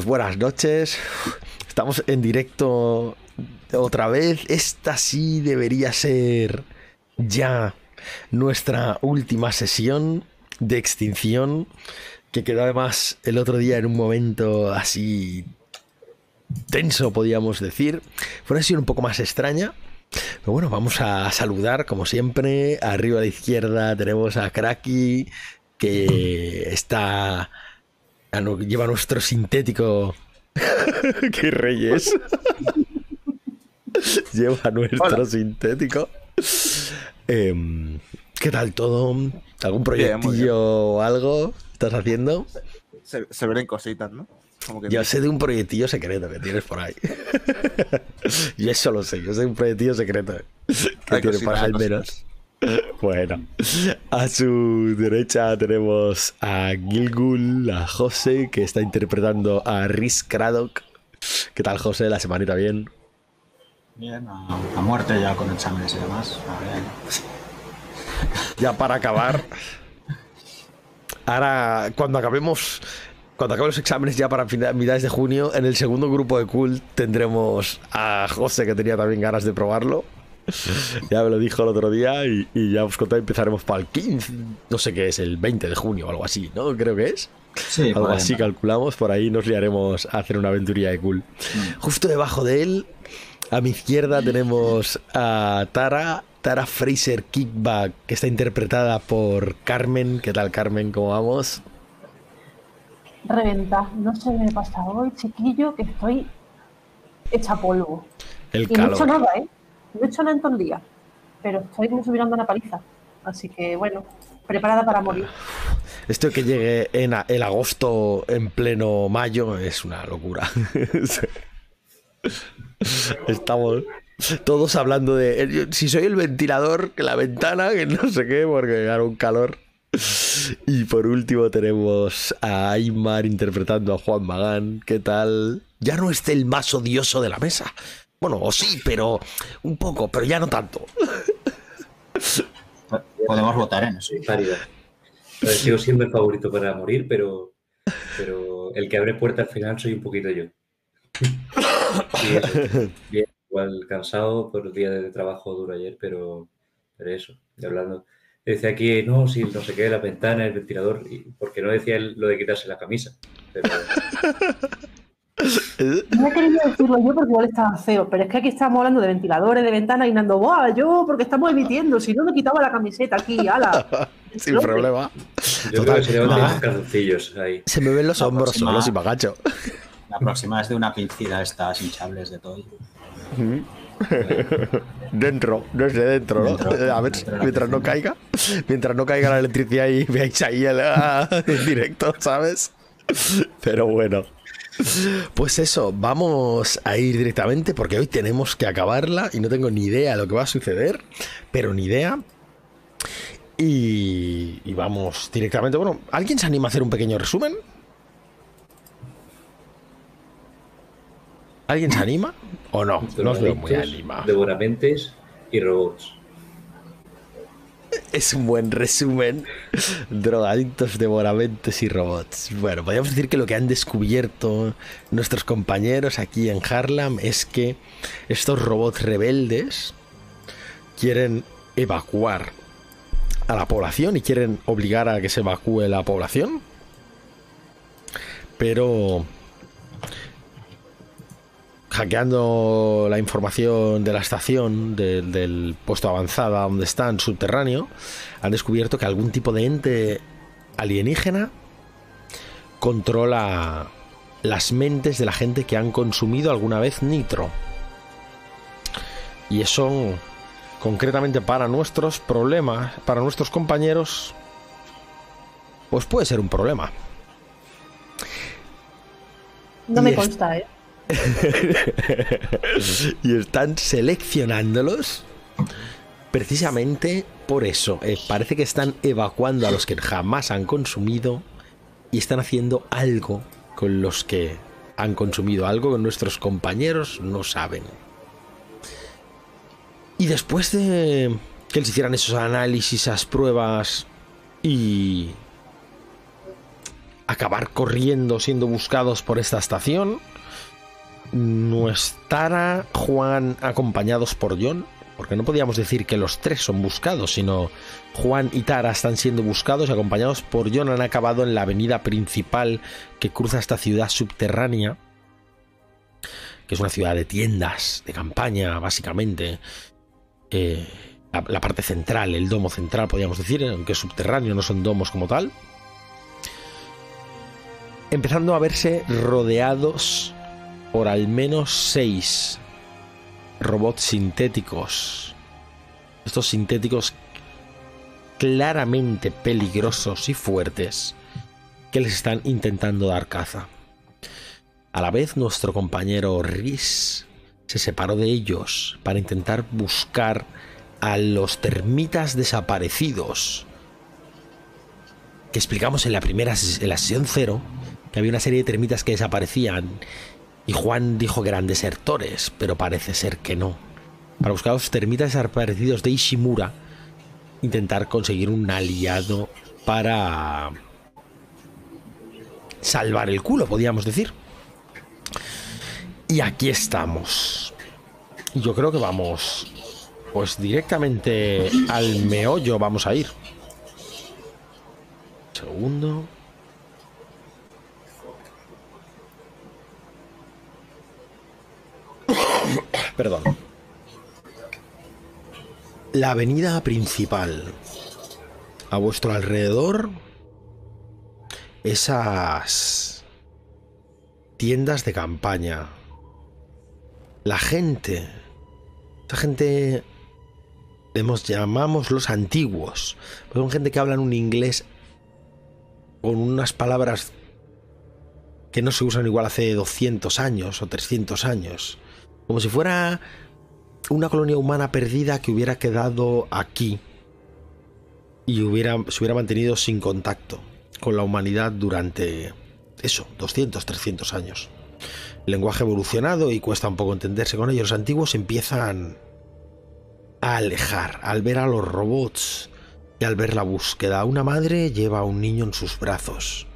Pues buenas noches. Estamos en directo otra vez. Esta sí debería ser ya nuestra última sesión de extinción. Que quedó además el otro día en un momento así tenso, podríamos decir. Fue una sesión un poco más extraña. Pero bueno, vamos a saludar, como siempre. Arriba a la izquierda tenemos a Kraki, que está lleva nuestro sintético. ¡Qué reyes! lleva nuestro sintético. Em, ¿Qué tal todo? ¿Algún proyectillo o algo estás haciendo? Se, se ven cositas, ¿no? yo sé de un proyectillo secreto que tienes por ahí. yo eso lo sé, yo sé de un proyectillo secreto que tienes por ahí al menos. Bueno, a su derecha tenemos a Gilgul, a José, que está interpretando a Riz Craddock. ¿Qué tal, José? ¿La semanita bien? Bien, a, muerte ya con exámenes y demás. Ya para acabar. Ahora, cuando acabemos cuando acaben los exámenes ya para mitades de junio, en el segundo grupo de Cool tendremos a José, que tenía también ganas de probarlo. ya me lo dijo el otro día y, ya os conté, empezaremos para el 15, no sé qué es, el 20 de junio o algo así, ¿no? Creo que es. Sí, algo así calculamos, por ahí nos liaremos a hacer una aventuría de cool. Mm. Justo debajo de él, a mi izquierda tenemos a Tara, Tara Fraser Kickback, que está interpretada por Carmen. ¿Qué tal, Carmen? ¿Cómo vamos? Reventa. No sé qué me pasa hoy, chiquillo, que estoy hecha polvo. El y no he hecho nada, ¿eh? No he hecho nada en todo el día, pero estoy como subiendo una paliza. Así que bueno, preparada para morir. Esto que llegue en el agosto en pleno mayo es una locura. Estamos todos hablando de si soy el ventilador, que la ventana, que no sé qué, porque hará un calor. Y por último tenemos a Aymar interpretando a Juan Magán. ¿Qué tal? Ya no es el más odioso de la mesa. Bueno, o sí, pero un poco, pero ya no tanto. Podemos votar en eso. sigo siendo el favorito para morir, pero, pero el que abre puerta al final soy un poquito yo. bien, igual cansado por el día de trabajo duro ayer, pero, pero eso, y hablando. Decía aquí, no, si no sé qué, la ventana, el ventilador, porque no decía lo de quitarse la camisa. Pero... No he querido decirlo yo porque igual estaba feo, pero es que aquí estamos hablando de ventiladores, de ventanas y Nando, ¡buah! Yo, porque estamos emitiendo, si no me quitaba la camiseta aquí, ala. Sin problema. Yo creo que se ah. ahí. Se me ven los hombros solos y me agacho. La próxima es de una pincida estas hinchables de todo. dentro, no es de dentro, ¿no? a ver, mientras no caiga, mientras no caiga la electricidad y veáis ahí el, en directo, ¿sabes? Pero bueno. Pues eso, vamos a ir directamente porque hoy tenemos que acabarla y no tengo ni idea de lo que va a suceder, pero ni idea. Y, y vamos directamente. Bueno, ¿alguien se anima a hacer un pequeño resumen? ¿Alguien se anima? ¿O no? No os veo muy animados. Y robots. Es un buen resumen. Drogadictos, devoramentes y robots. Bueno, podríamos decir que lo que han descubierto nuestros compañeros aquí en Harlem es que estos robots rebeldes quieren evacuar a la población y quieren obligar a que se evacúe la población. Pero hackeando la información de la estación, del puesto avanzada donde están, subterráneo, han descubierto que algún tipo de ente alienígena controla las mentes de la gente que han consumido alguna vez nitro. Y eso, concretamente para nuestros problemas, para nuestros compañeros, pues puede ser un problema. No me consta, ¿eh? y están seleccionándolos precisamente por eso. Eh, parece que están evacuando a los que jamás han consumido y están haciendo algo con los que han consumido, algo que nuestros compañeros no saben. Y después de que les hicieran esos análisis, esas pruebas y acabar corriendo siendo buscados por esta estación. Nuestra Juan acompañados por John, porque no podíamos decir que los tres son buscados, sino Juan y Tara están siendo buscados y acompañados por John han acabado en la avenida principal que cruza esta ciudad subterránea, que es una ciudad de tiendas, de campaña, básicamente. Eh, la, la parte central, el domo central, podríamos decir, aunque es subterráneo, no son domos como tal. Empezando a verse rodeados por al menos seis robots sintéticos. Estos sintéticos claramente peligrosos y fuertes que les están intentando dar caza. A la vez nuestro compañero Rhys se separó de ellos para intentar buscar a los termitas desaparecidos que explicamos en la primera en la sesión cero que había una serie de termitas que desaparecían y Juan dijo que eran desertores, pero parece ser que no. Para buscar a los termitas desaparecidos de Ishimura, intentar conseguir un aliado para salvar el culo, podríamos decir. Y aquí estamos. Yo creo que vamos pues directamente al meollo vamos a ir. Segundo. Perdón. La avenida principal. A vuestro alrededor. Esas tiendas de campaña. La gente. Esta gente Hemos llamamos los antiguos. Son gente que hablan un inglés con unas palabras que no se usan igual hace 200 años o 300 años. Como si fuera una colonia humana perdida que hubiera quedado aquí y hubiera, se hubiera mantenido sin contacto con la humanidad durante eso, 200, 300 años. Lenguaje evolucionado y cuesta un poco entenderse con ellos. Los antiguos empiezan a alejar al ver a los robots y al ver la búsqueda. Una madre lleva a un niño en sus brazos.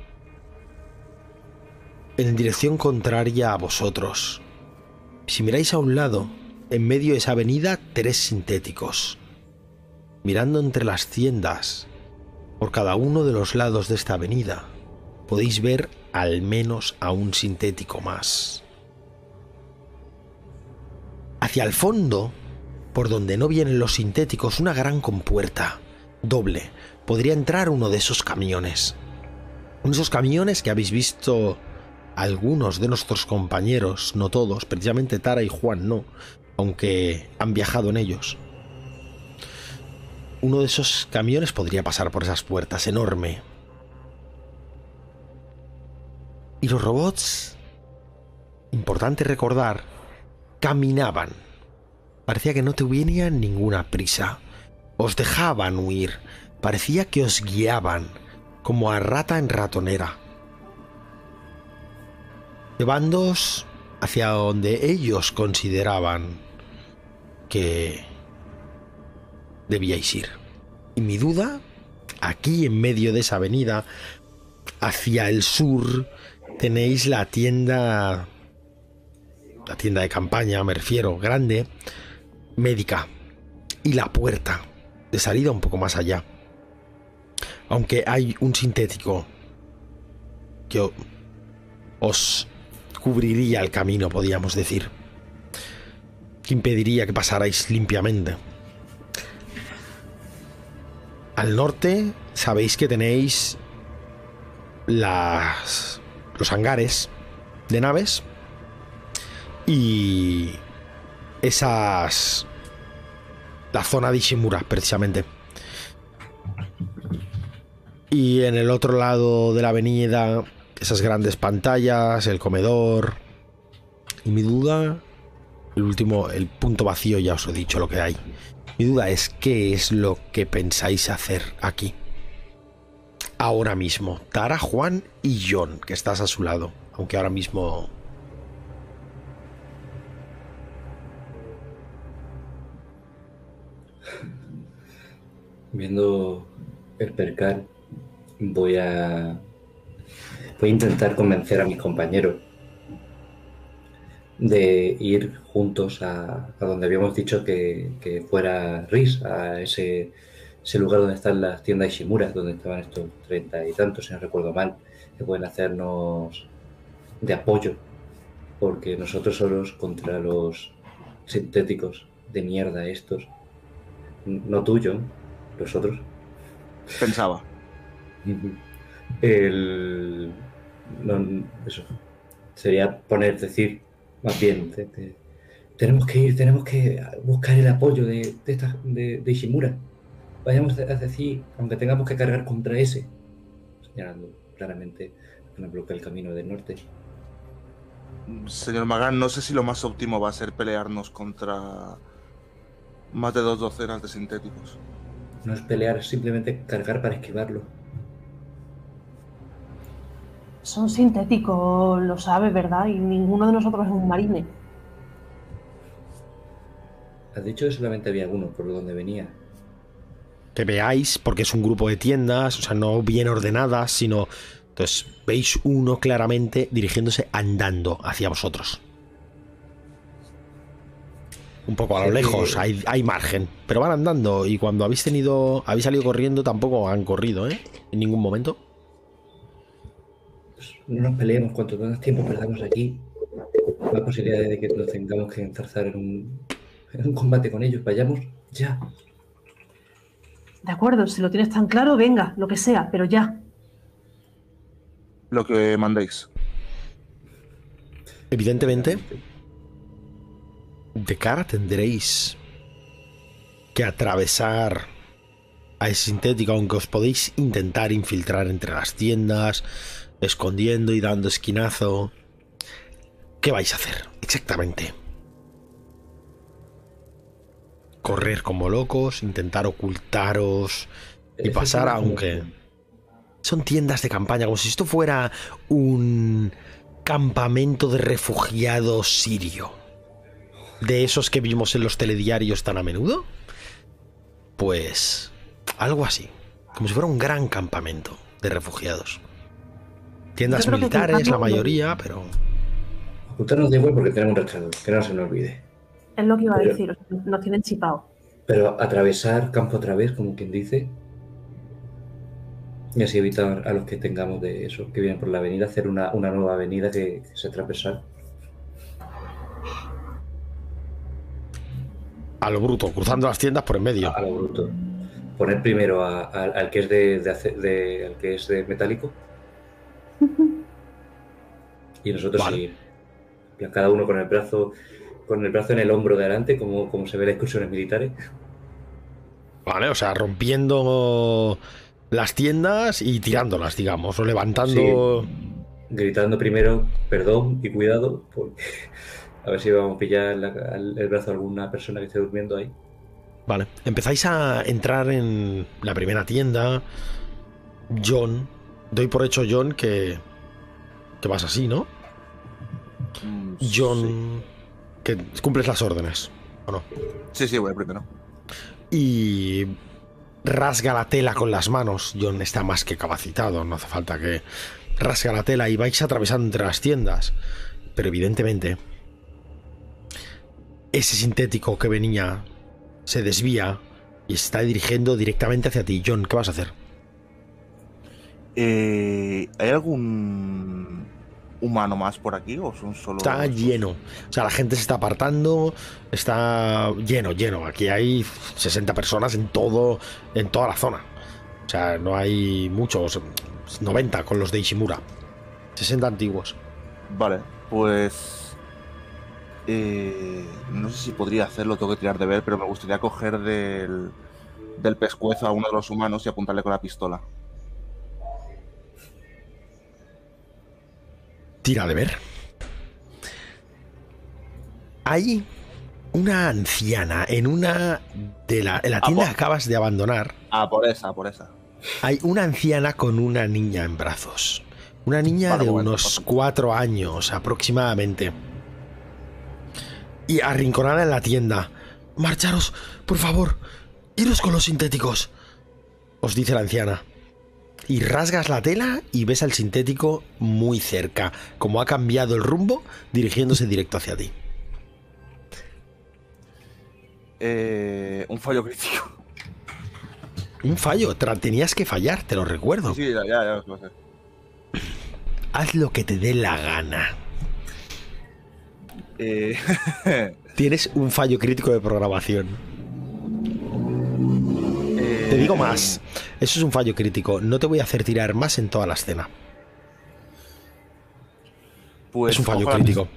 En dirección contraria a vosotros. Si miráis a un lado, en medio de esa avenida, tres sintéticos. Mirando entre las tiendas, por cada uno de los lados de esta avenida, podéis ver al menos a un sintético más. Hacia el fondo por donde no vienen los sintéticos, una gran compuerta, doble. Podría entrar uno de esos camiones. Uno de esos camiones que habéis visto algunos de nuestros compañeros, no todos, precisamente Tara y Juan no, aunque han viajado en ellos. Uno de esos camiones podría pasar por esas puertas, enorme. Y los robots, importante recordar, caminaban Parecía que no tenían ninguna prisa. Os dejaban huir. Parecía que os guiaban, como a rata en ratonera. Llevándoos hacia donde ellos consideraban que debíais ir. Y mi duda, aquí en medio de esa avenida, hacia el sur, tenéis la tienda, la tienda de campaña, me refiero, grande, médica y la puerta de salida un poco más allá. Aunque hay un sintético que os cubriría el camino, podríamos decir. Que impediría que pasarais limpiamente. Al norte sabéis que tenéis las, los hangares de naves y esas... La zona de Ishimura, precisamente. Y en el otro lado de la avenida, esas grandes pantallas, el comedor. Y mi duda, el último, el punto vacío, ya os he dicho lo que hay. Mi duda es qué es lo que pensáis hacer aquí. Ahora mismo, Tara, Juan y John, que estás a su lado. Aunque ahora mismo Viendo el percal, voy a. Voy a intentar convencer a mis compañeros de ir juntos a, a donde habíamos dicho que, que fuera Riz, a ese, ese lugar donde están las tiendas Ishimura, donde estaban estos treinta y tantos, si no recuerdo mal, que pueden hacernos de apoyo, porque nosotros solos contra los sintéticos de mierda estos, no tuyo, los otros, Pensaba. el no, eso sería poner decir más bien te- te- tenemos que ir tenemos que buscar el apoyo de, de, esta- de, de Ishimura. Vayamos a decir aunque tengamos que cargar contra ese señalando claramente que nos bloquea el camino del norte. Señor Magán, no sé si lo más óptimo va a ser pelearnos contra más de dos docenas de sintéticos. no es pelear es simplemente cargar para esquivarlo Son sintéticos, lo sabes, ¿verdad? Y ninguno de nosotros es un marine. has dicho que solamente había uno por donde venía Que veáis, porque es un grupo de tiendas, o sea, no bien ordenadas, sino. Entonces, veis uno claramente dirigiéndose andando hacia vosotros. Un poco a lo lejos, hay, hay margen. Pero van andando y cuando habéis tenido. Habéis salido corriendo, tampoco han corrido, ¿eh? En ningún momento. No nos peleemos cuanto más tiempo perdamos aquí, más posibilidad de que nos tengamos que enzarzar en un, en un combate con ellos. Vayamos ya. De acuerdo, si lo tienes tan claro, venga, lo que sea, pero ya. Lo que mandéis. Evidentemente, de cara tendréis que atravesar a ese sintético, aunque os podéis intentar infiltrar entre las tiendas, escondiendo y dando esquinazo. ¿Qué vais a hacer exactamente? Correr como locos, intentar ocultaros y pasar, aunque son tiendas de campaña, como si esto fuera un campamento de refugiados sirio. De esos que vimos en los telediarios tan a menudo. Pues algo así. Como si fuera un gran campamento de refugiados. Tiendas militares, la mayoría, pero... Ocultarnos da igual porque tenemos un rastreador, que no se nos olvide. Es lo que iba a decir, nos tienen chipados. Pero atravesar campo otra vez, como quien dice, y así evitar a los que tengamos de eso, que vienen por la avenida, hacer una, una nueva avenida que, que sea transversal. A lo bruto, cruzando las tiendas por en medio. a, a lo bruto. Poner primero a- a- al que es de, de de- al que es de metálico y nosotros Vale. plan, Cada uno con el brazo con el brazo en el hombro de adelante, como, como se ve en las excursiones militares. Vale, o sea, rompiendo las tiendas y tirándolas, digamos, o levantando... Gritando primero perdón y cuidado, porque a ver si vamos a pillar la- el brazo de alguna persona que esté durmiendo ahí. Vale, empezáis a entrar en la primera tienda. John, doy por hecho, John, que, que vas así, ¿no? Mm, John, que cumples las órdenes, ¿o no? Sí, sí, voy primero. Y rasga la tela con las manos. John está más que capacitado, no hace falta que rasga la tela y vais atravesando entre las tiendas. Pero evidentemente, ese sintético que venía se desvía y está dirigiendo directamente hacia ti. John, ¿qué vas a hacer? Eh, ¿Hay algún humano más por aquí o son solo.? Está lleno. O sea, la gente se está apartando. Está lleno, lleno. Aquí hay 60 personas en todo, en toda la zona. O sea, no hay muchos. 90 con los de Ishimura. 60 antiguos. Vale, pues. eh, no sé si podría hacerlo, tengo que tirar de ver, pero me gustaría coger del, del pescuezo a uno de los humanos y apuntarle con la pistola. Tira de ver. Hay una anciana en una de la, en la tienda que acabas de abandonar. Ah, por esa, por esa. Hay una anciana con una niña en brazos. Una niña Vale, de bueno, unos cuatro años aproximadamente. Y arrinconada en la tienda. Marcharos, por favor. Iros con los sintéticos. os dice la anciana. Y rasgas la tela y ves al sintético muy cerca, como ha cambiado el rumbo, dirigiéndose directo hacia ti. Eh, un fallo crítico. Un fallo, tenías que fallar, te lo recuerdo. Sí, ya, ya, ya lo sé. Haz lo que te dé la gana. Eh, Tienes un fallo crítico de programación. Te digo más. Eso es un fallo crítico. No te voy a hacer tirar más en toda la escena. Pues es un fallo cojo la crítico.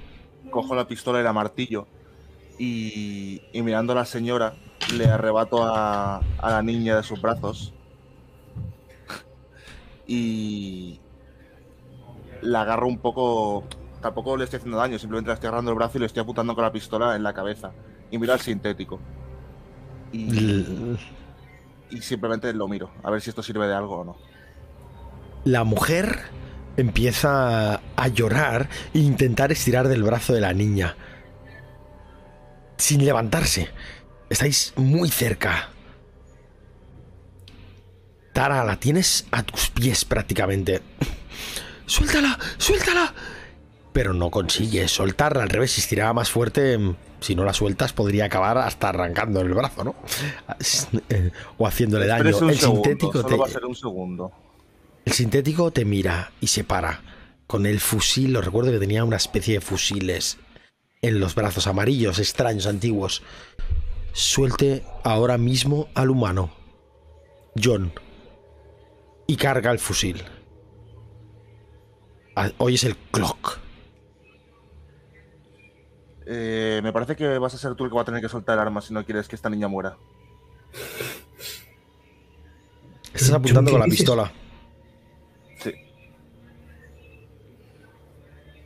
cojo la pistola y la martillo y, y mirando a la señora le arrebato a, a la niña de sus brazos y la agarro un poco. Tampoco le estoy haciendo daño, simplemente le estoy agarrando el brazo y le estoy apuntando con la pistola en la cabeza. Y miro al sintético. Y, y simplemente lo miro, a ver si esto sirve de algo o no. La mujer empieza a llorar e intentar estirar del brazo de la niña. Sin levantarse. Estáis muy cerca. Tara, la tienes a tus pies prácticamente. ¡Suéltala! ¡Suéltala! Pero no consigues soltarla. Al revés, si estiraba más fuerte, si no la sueltas, podría acabar hasta arrancando el brazo, ¿no? O haciéndole daño. Un El segundo, sintético solo te, va a ser un segundo. el sintético te mira y se para. Con el fusil, lo recuerdo que tenía una especie de fusiles en los brazos amarillos, extraños, antiguos. Suelte ahora mismo al humano. John. Y carga el fusil. Ah, Oyes el clock. Eh, me parece que vas a ser tú el que va a tener que soltar el arma si no quieres que esta niña muera. Estás apuntando ¿qué con la dices? pistola. Sí.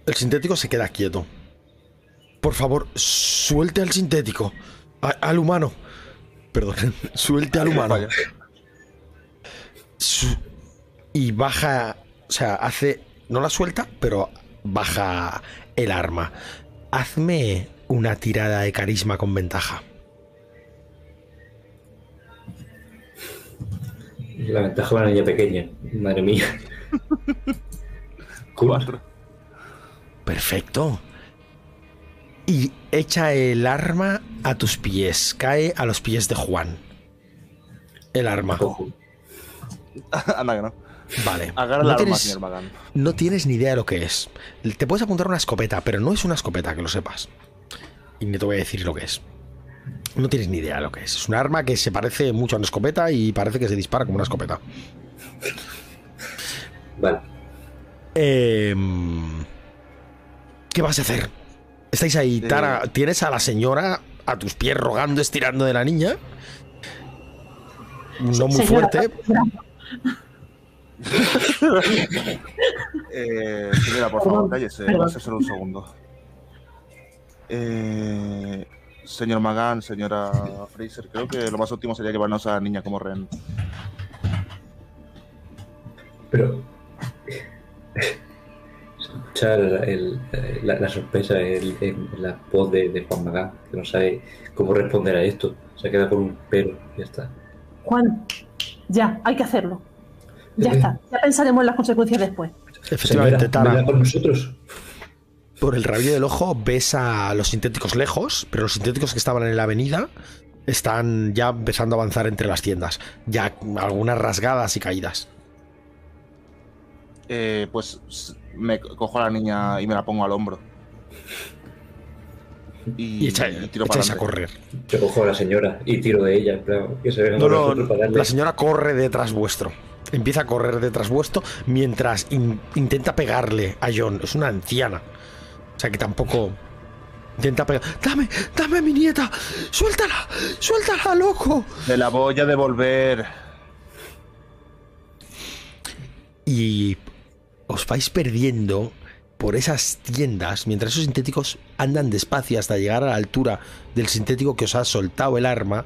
El sintético se queda quieto. Por favor, suelte al sintético. A- al humano. Perdón, suelte al humano. Su- y baja. O sea, hace. No la suelta, pero baja el arma. Hazme una tirada de carisma con ventaja. La ventaja de una niña pequeña. Madre mía. Cuatro. Perfecto. Y echa el arma a tus pies. Cae a los pies de Juan. El arma. Anda que no. Vale. Agarra no, arma, tienes, señor Magán. no tienes ni idea de lo que es. Te puedes apuntar una escopeta, pero no es una escopeta, que lo sepas. Y ni te voy a decir lo que es. No tienes ni idea de lo que es. Es un arma que se parece mucho a una escopeta y parece que se dispara como una escopeta. Vale. Em, ¿Qué vas a hacer? Estáis ahí, Eh. Tara. Tienes a la señora a tus pies rogando, estirando de la niña. No muy Señora, fuerte. Eh, señora, por favor, cállese. ser solo un segundo. Eh, señor Magán, señora Fraser, creo que lo más óptimo sería llevarnos a la niña como rehén. Pero. Escuchar el- la, la sorpresa en la voz de, de Juan Magán, que no sabe cómo responder a esto. Se queda con un pero, ya está. Juan, ya, hay que hacerlo. Ya está, ya pensaremos en las consecuencias después. Efectivamente, Tara. con nosotros. Por el rabillo del ojo ves a los sintéticos lejos, pero los sintéticos que estaban en la avenida están ya empezando a avanzar entre las tiendas. Ya algunas rasgadas y caídas. Eh, pues me co- cojo a la niña y me la pongo al hombro. Y, Y echa- y tiro para echáis a correr. Yo cojo a la señora y tiro de ella, que se No, no, para la señora corre detrás vuestro. Empieza a correr detrás vuestro mientras in- intenta pegarle a John. Es una anciana. O sea que tampoco. Intenta pegar. ¡Dame! ¡Dame a mi nieta! ¡Suéltala! ¡Suéltala, loco! Me la voy a devolver. Y os vais perdiendo por esas tiendas mientras esos sintéticos andan despacio hasta llegar a la altura del sintético que os ha soltado el arma.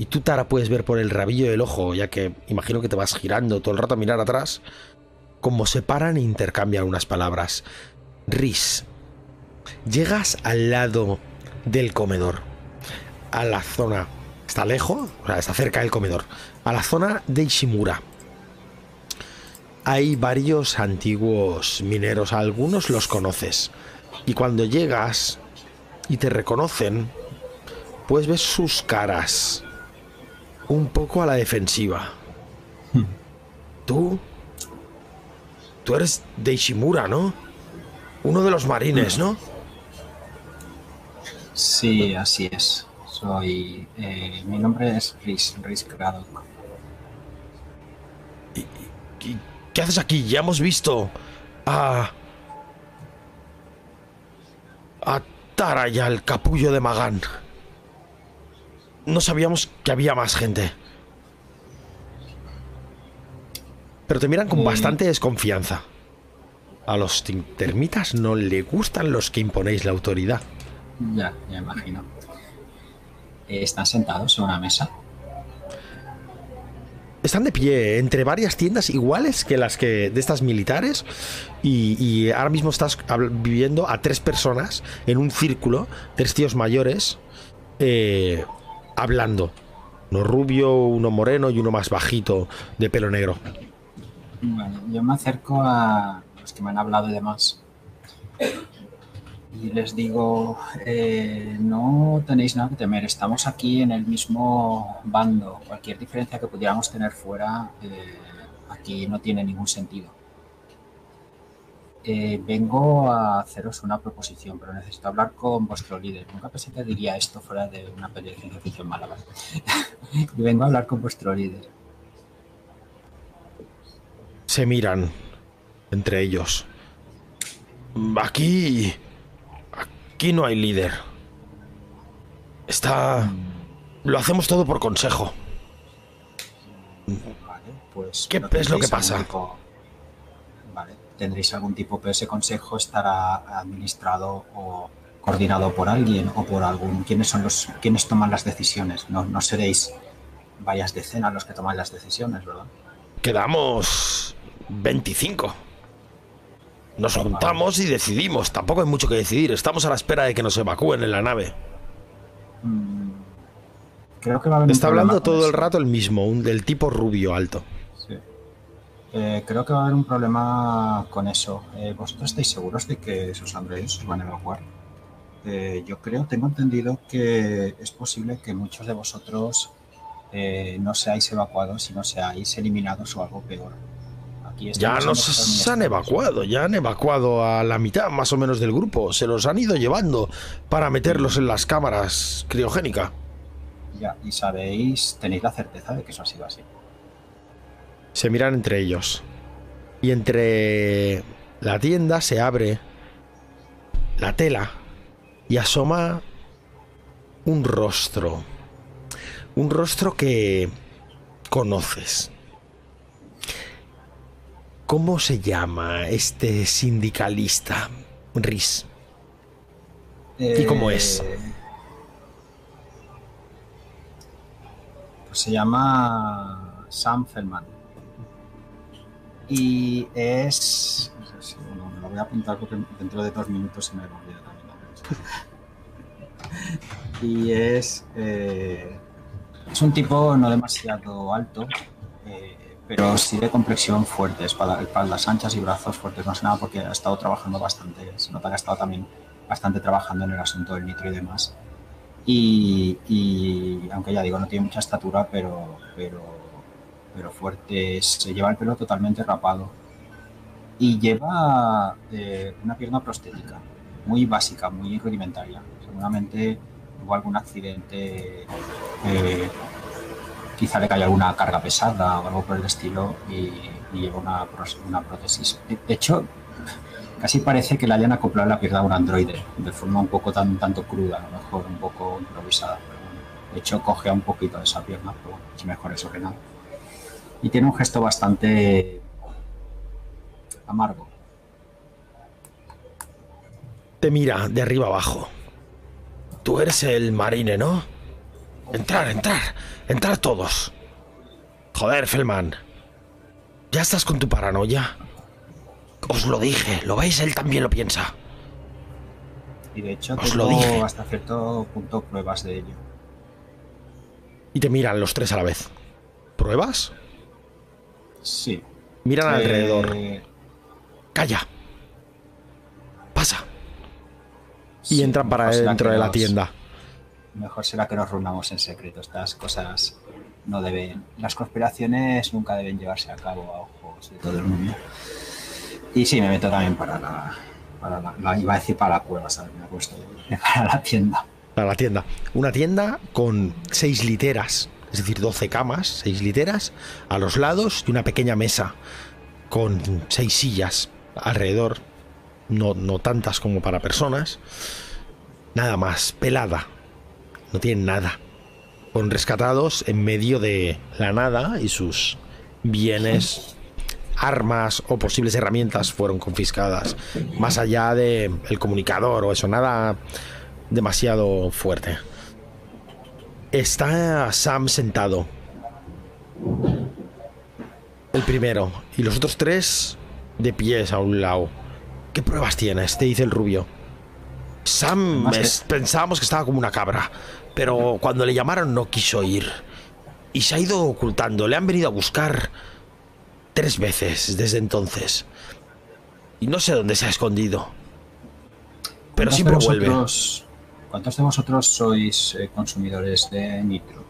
Y tú, Tara, puedes ver por el rabillo del ojo, ya que imagino que te vas girando todo el rato a mirar atrás, como se paran e intercambian unas palabras. Riz, llegas al lado del comedor, a la zona Está lejos, o sea, está cerca del comedor. A la zona de Ishimura. Hay varios antiguos mineros, algunos los conoces. Y cuando llegas y te reconocen, pues ves sus caras un poco a la defensiva. Tú, tú eres de Ishimura, ¿no? Uno de los marines, ¿no? Sí, así es. Soy. eh, mi nombre es Rhys, Rhys Craddock. ¿Qué, qué haces aquí? Ya hemos visto a. a Tara y al capullo de Magán. No sabíamos que había más gente. Pero te miran con Eh. bastante desconfianza. A los termitas no le gustan los que imponéis la autoridad. Ya, ya imagino. ¿Están sentados en una mesa? Están de pie entre varias tiendas iguales que las que de estas militares y, y ahora mismo estás viviendo a tres personas en un círculo, tres tíos mayores, eh, hablando. Uno rubio, uno moreno y uno más bajito, de pelo negro. Yo me acerco a los que me han hablado y demás. Y les digo, eh, no tenéis nada que temer, estamos aquí en el mismo bando. Cualquier diferencia que pudiéramos tener fuera, eh, aquí no tiene ningún sentido. Eh, vengo a haceros una proposición, pero necesito hablar con vuestro líder. Nunca pensé que diría esto fuera de una peli de ciencia ficción mala. vengo a hablar con vuestro líder. Se miran entre ellos. Aquí... Aquí no hay líder. Está... Lo hacemos todo por consejo. Vale, pues. ¿Qué ¿no es lo que pasa? Tendréis algún tipo, pero ese consejo estará administrado o coordinado por alguien o por algún. ¿Quiénes son los. quiénes toman las decisiones? No, no seréis varias decenas los que toman las decisiones, ¿verdad? Quedamos 25. Nos juntamos y decidimos. Tampoco hay mucho que decidir. Estamos a la espera de que nos evacúen en la nave. Mm, Creo que va a haber Está hablando todo el rato el mismo, un del tipo rubio alto. Eh, creo que va a haber un problema con eso. Eh, ¿Vosotros estáis seguros de que esos androides os van a evacuar? Eh, yo creo, tengo entendido que es posible que muchos de vosotros no seáis evacuados, sino seáis eliminados o algo peor. Aquí Ya nos muy han evacuado, ya han evacuado a la mitad más o menos del grupo. Se los han ido llevando para meterlos en las cámaras criogénicas. Ya, y sabéis, tenéis la certeza de que eso ha sido así. Se miran entre ellos. Y entre la tienda se abre la tela y asoma un rostro. Un rostro que conoces. ¿Cómo se llama este sindicalista? Riz. ¿Y cómo es? Eh, Pues se llama Sam Feldman. Y es. no sé si- bueno, me lo voy a apuntar porque dentro de dos minutos se me olvida también. y es. eh, es un tipo no demasiado alto, eh, pero sí de complexión fuerte, espalda- espaldas anchas y brazos fuertes, más nada porque ha estado trabajando bastante. Se nota que ha estado también bastante trabajando en el asunto del nitro y demás. Y, y, aunque ya digo, no tiene mucha estatura, pero, pero, pero fuerte. Se lleva el pelo totalmente rapado. Y lleva eh, una pierna prostética, muy básica, muy rudimentaria. Seguramente hubo algún accidente, eh, quizá le cayó alguna carga pesada o algo por el estilo y, y lleva una, una prótesis. De hecho, casi parece que le hayan acoplado la pierna a un androide, de forma un poco tan tanto cruda, a lo mejor un poco improvisada. De hecho, coge un poquito de esa pierna, pero es mejor eso que nada. Y tiene un gesto bastante amargo. Te mira de arriba abajo. Tú eres el marine, ¿no? Entrar, entrar, entrar todos. Joder, Felman. Ya estás con tu paranoia. Os lo dije, ¿lo veis? Él también lo piensa. Y de hecho, Os lo tengo dije. hasta cierto punto pruebas de ello. Y te miran los tres a la vez. ¿Pruebas? Sí. Miran Eh, alrededor. Calla. Pasa. Y entran para dentro de la nos- tienda. Mejor será que nos reunamos en secreto. Estas cosas no deben. Las conspiraciones nunca deben llevarse a cabo a ojos de todo el mundo. Y sí, me meto también para la. Para la, la- iba a decir para la cueva, ¿sabes? Me he puesto para la tienda. Para la tienda. Una tienda con seis literas, es decir, 12 camas, seis literas a los lados y una pequeña mesa con seis sillas alrededor. No, tantas como para personas. Nada más, pelada. No tienen nada. Con rescatados en medio de la nada y sus bienes, armas o posibles herramientas fueron confiscadas. Más allá de el comunicador o eso, nada demasiado fuerte. Está Sam sentado. El primero. Y los otros tres de pies a un lado. ¿Qué pruebas tienes? Te dice el rubio. Sam es- pensábamos que estaba como una cabra. Pero cuando le llamaron no quiso ir. Y se ha ido ocultando. Le han venido a buscar tres veces desde entonces. Y no sé dónde se ha escondido. Pero ¿Cuántos siempre vuelve. ¿Cuántos de vosotros sois eh, consumidores de nitro?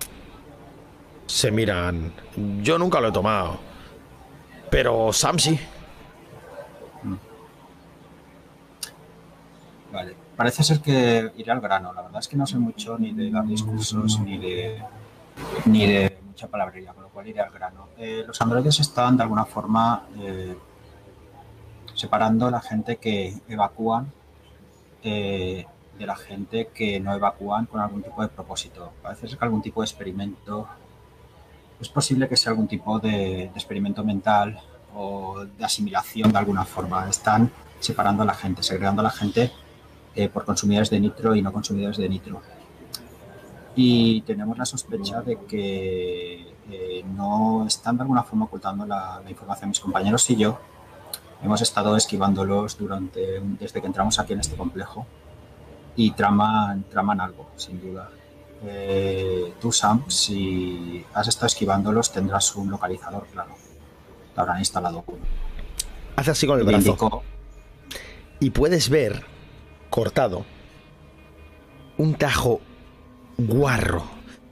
Se miran. Yo nunca lo he tomado. Pero Sam sí. Vale. Parece ser que iré al grano. La verdad es que no sé mucho ni de dar discursos ni de ni de mucha palabrería, con lo cual iré al grano. Eh, los androides están de alguna forma eh, separando a la gente que evacúan eh, de la gente que no evacúan con algún tipo de propósito. Parece ser que algún tipo de experimento. Es posible que sea algún tipo de, de experimento mental o de asimilación de alguna forma. Están separando a la gente, segregando a la gente eh, por consumidores de nitro y no consumidores de nitro. Y tenemos la sospecha de que eh, no están de alguna forma ocultando la, la información. Mis compañeros y yo hemos estado esquivándolos durante desde que entramos aquí en este complejo y traman, traman algo, sin duda. Eh, tú, Sam, si has estado esquivándolos, tendrás un localizador, claro. Te habrán instalado uno. Hace así con el brazo. Y puedes ver cortado un tajo guarro,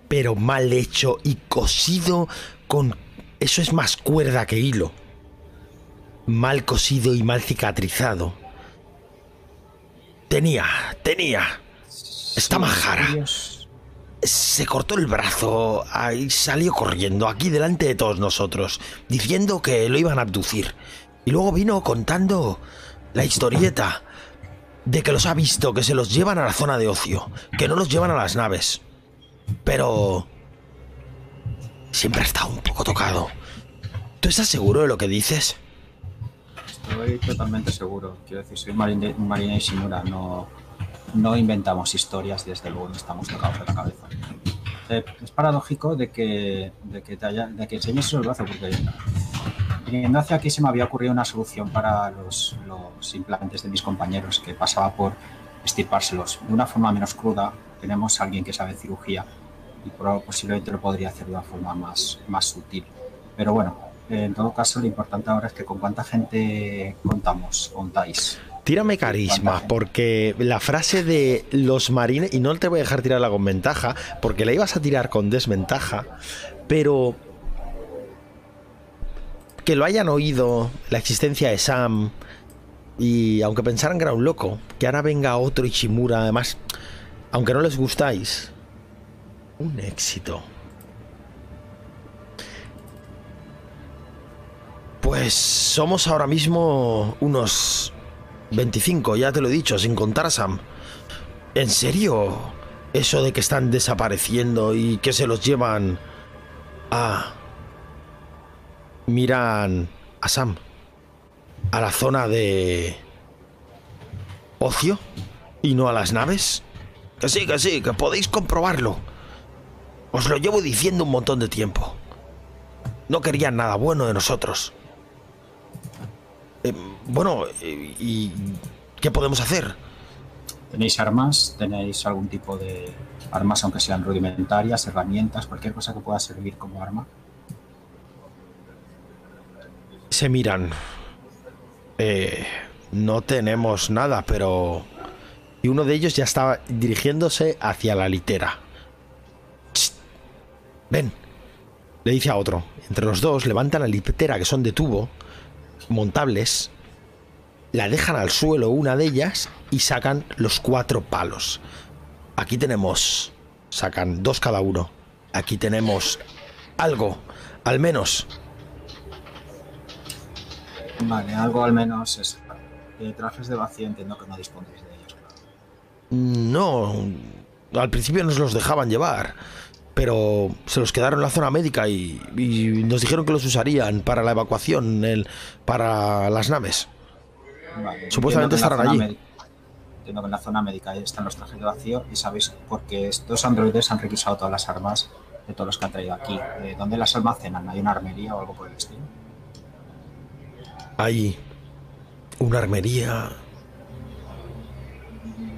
pero mal hecho y cosido con... Eso es más cuerda que hilo. Mal cosido y mal cicatrizado. Tenía, tenía. Está Sí, majara. Se cortó el brazo y salió corriendo aquí delante de todos nosotros, diciendo que lo iban a abducir. Y luego vino contando la historieta de que los ha visto, que se los llevan a la zona de ocio, que no los llevan a las naves. Pero... Siempre ha estado un poco tocado. ¿Tú estás seguro de lo que dices? Estoy totalmente seguro. Quiero decir, soy marine, y Shimura. No, no inventamos historias, desde luego no estamos tocados de la cabeza. Eh, es paradójico de que, de que, te haya, de que enseñes el brazo, porque viniendo hacia aquí se me había ocurrido una solución para los, los implantes de mis compañeros, que pasaba por estirpárselos de una forma menos cruda. Tenemos a alguien que sabe cirugía y posiblemente lo podría hacer de una forma más, más sutil. Pero bueno, en todo caso, lo importante ahora es que con cuánta gente contamos, contáis. Tírame carisma, porque la frase de los marines, y no te voy a dejar tirarla con ventaja, porque la ibas a tirar con desventaja, pero que lo hayan oído, la existencia de Sam, y aunque pensaran que era un loco, que ahora venga otro Ichimura, además, aunque no les gustáis, un éxito. Pues somos ahora mismo unos 25, ya te lo he dicho, sin contar a Sam. ¿En serio? Eso de que están desapareciendo y que se los llevan a... Miran a Sam. A la zona de... Ocio. Y no a las naves. Que sí, que sí, que podéis comprobarlo. Os lo llevo diciendo un montón de tiempo. No querían nada bueno de nosotros. Eh, bueno, eh, ¿y qué podemos hacer? ¿Tenéis armas? ¿Tenéis algún tipo de armas, aunque sean rudimentarias, herramientas, cualquier cosa que pueda servir como arma? Se miran. Eh, no tenemos nada, pero... Y uno de ellos ya estaba dirigiéndose hacia la litera. Ven. Le dice a otro. Entre los dos levantan la litera que son de tubo, montables, la dejan al suelo una de ellas y sacan los cuatro palos. Aquí tenemos... Sacan dos cada uno. Aquí tenemos algo, al menos. Vale, algo al menos es. Eh, trajes de vacío entiendo que no disponéis de ellos. claro. No, al principio nos los dejaban llevar, pero se los quedaron en la zona médica y, y nos dijeron que los usarían para la evacuación, el, para las naves. Vale, Supuestamente estarán allí. médica- Entiendo que en la zona médica están los trajes de vacío y sabéis porque estos androides han requisado todas las armas de todos los que han traído aquí. Eh, ¿Dónde las almacenan? ¿Hay una armería o algo por el estilo? Hay una armería.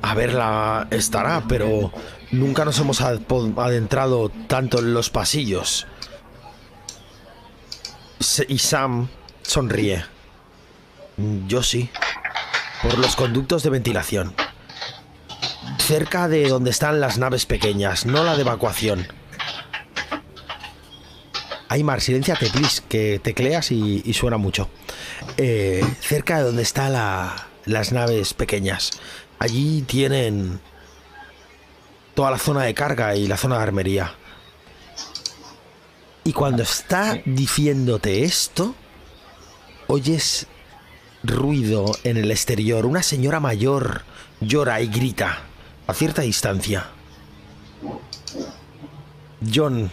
A verla estará, pero nunca nos hemos adentrado tanto en los pasillos. Y Sam sonríe. Yo sí. Por los conductos de ventilación. Cerca de donde están las naves pequeñas, no la de evacuación. Aymar, silenciate, please, que tecleas y, y suena mucho. Eh, cerca de donde están la- las naves pequeñas. Allí tienen toda la zona de carga y la zona de armería. Y cuando está diciéndote esto, oyes ruido en el exterior. Una señora mayor llora y grita a cierta distancia. John,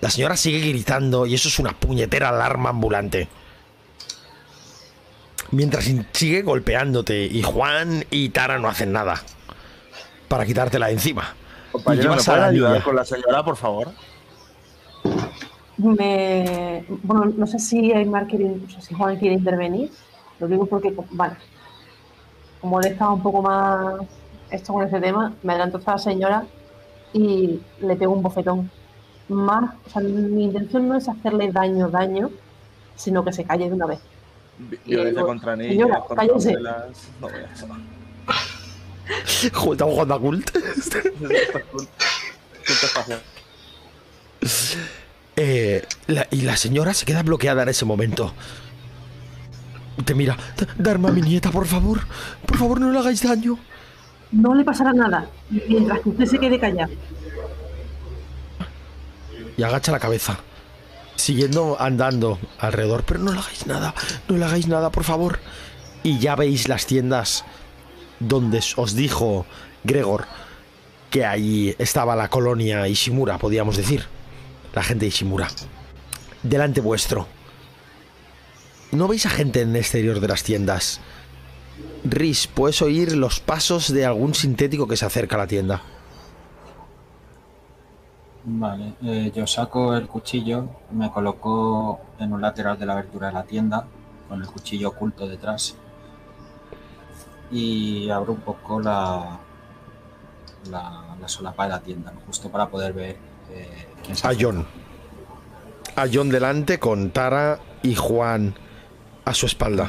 la señora sigue gritando y eso es una puñetera alarma ambulante. Mientras sigue golpeándote y Juan y Tara no hacen nada para quitártela de encima. Compañero, ¿me pueden ayudar con la señora, por favor? Me, bueno, no sé si Aymar quiere, no sé si Juan quiere intervenir. Lo digo porque, vale, como él estaba un poco más esto con ese tema, me adelanto a la señora y le pego un bofetón. Más, o sea, mi intención no es hacerle daño, daño, sino que se calle de una vez. Violencia contra niños, señora, contra cállese. abuelas. No voy a hacer. Jugando a cult. Eh, la- y la señora se queda bloqueada en ese momento. Te mira. "Da- Darme a mi nieta, por favor. Por favor, no le hagáis daño. No le pasará nada mientras que usted se quede callado. Y agacha la cabeza. Siguiendo andando alrededor. Pero no le hagáis nada. No le hagáis nada, por favor. Y ya veis las tiendas donde os dijo Gregor que allí estaba la colonia Ishimura, podríamos decir. La gente de Ishimura. Delante vuestro. No veis a gente en el exterior de las tiendas. Riz, puedes oír los pasos de algún sintético que se acerca a la tienda. Vale, eh, yo saco el cuchillo, me coloco en un lateral de la abertura de la tienda, con el cuchillo oculto detrás, y abro un poco la, la, la solapa de la tienda, ¿no? justo para poder ver eh, quién se A. John. A John delante con Tara y Juan a su espalda.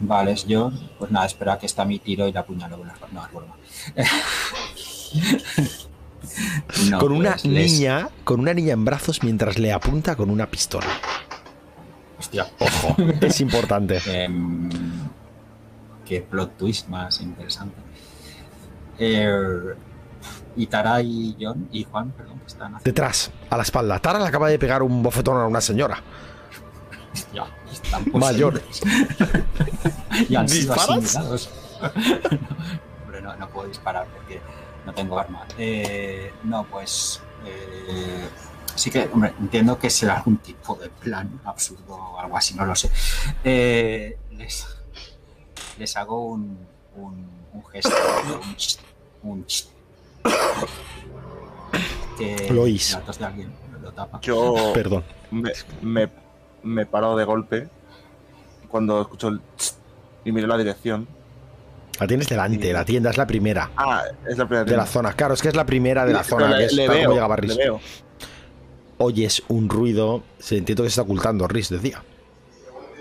Vale, es yo. Pues nada, espera que está mi tiro y la apuñalo. con la- No, es broma. No, con una pues, les- niña, con una niña en brazos mientras le apunta con una pistola. Hostia. Ojo, es importante. Em, qué plot twist más interesante. Eh, y Tara y John y Juan, perdón, que están haciendo. Detrás, a la espalda. Tara le acaba de pegar un bofetón a una señora. Ya, están Mayor. y han sido asimilados. Hombre, no, no puedo disparar porque no tengo arma. Eh, no, pues. eh, sí que, hombre, entiendo que será algún tipo de plan absurdo o algo así, no lo sé. Eh, les, les hago un, un, un gesto, un, ch- un ch- que Lo tos de alguien lo tapa. Yo Perdón. me, me, me paro de golpe cuando escucho el tss y miro la dirección. La tienes delante, la tienda es la primera Ah, es la primera de la zona. Claro, es que es la primera de la Pero zona, le- que es le veo, llegaba le Riz. veo. Oyes un ruido, se entiende que se está ocultando, Riz decía.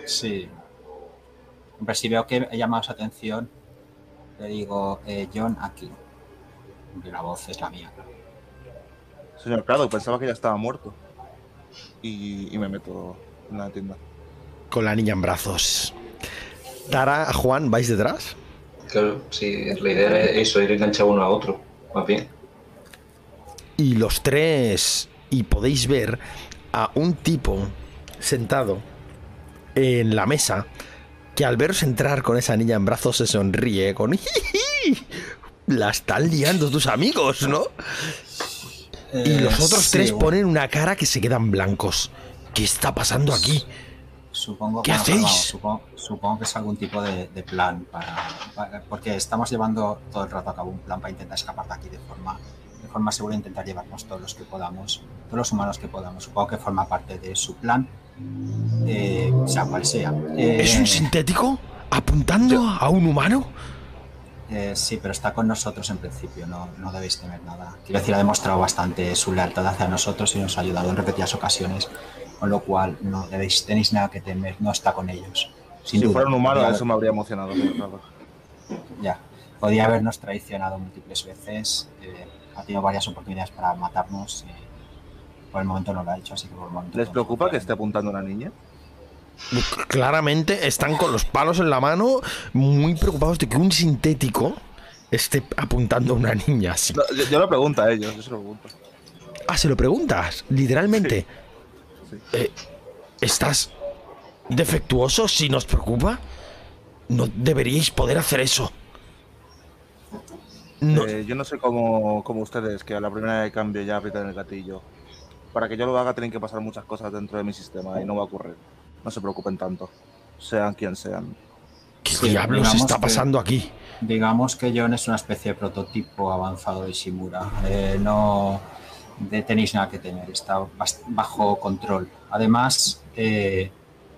Sí. Hombre, si veo que he llamado su atención, le digo, eh, John, aquí. Hombre, la voz es la mía. claro. Señor Prado, pensaba que ya estaba muerto. Y, y me meto en la tienda. Con la niña en brazos. Tara, Juan, ¿vais detrás? Claro, sí, la idea era eso, ir enganchado uno a otro, más bien. Y los tres. Y podéis ver a un tipo sentado en la mesa que al veros entrar con esa niña en brazos se sonríe con. La están liando tus amigos, ¿no? Y Eh, los otros sí, tres bueno, ponen una cara que se quedan blancos. ¿Qué está pasando aquí? Supongo, ¿Qué bueno, hacéis? supongo, supongo que es algún tipo de, de plan para, para- Porque estamos llevando todo el rato a cabo un plan para intentar escapar de aquí de forma, de forma segura, intentar llevarnos todos los que podamos, todos los humanos que podamos. Supongo que forma parte de su plan, eh, sea cual sea. Eh, ¿Es un sintético? ¿Apuntando a un humano? eh, sí, pero está con nosotros en principio, no, no debéis temer nada. Quiero decir, ha demostrado bastante su lealtad hacia nosotros y nos ha ayudado en repetidas ocasiones, con lo cual no debéis, tenéis nada que temer, no está con ellos. Sin si duda. fuera un humano, eso me habría emocionado. Ya, podía habernos traicionado múltiples veces, eh, ha tenido varias oportunidades para matarnos y por el momento no lo ha hecho, así que por el momento... ¿Les preocupa que esté apuntando a una niña? Claramente están con los palos en la mano, muy preocupados de que un sintético esté apuntando a una niña así. No, yo, yo lo pregunto a ellos, yo se lo pregunto. Ah, se lo preguntas, literalmente. Sí. Eh, ¿Estás defectuoso si nos preocupa? No deberíais poder hacer eso. No, Eh, yo no sé cómo, cómo ustedes, que a la primera de cambio ya aprietan el gatillo. Para que yo lo haga tienen que pasar muchas cosas dentro de mi sistema y no va a ocurrir. No se preocupen tanto. Sean quien sean. ¿Qué sí, diablos digamos está que- pasando aquí? Digamos que John es una especie de prototipo avanzado de Shimura. Eh, no de- tenéis nada que temer, está bajo control. Además, eh,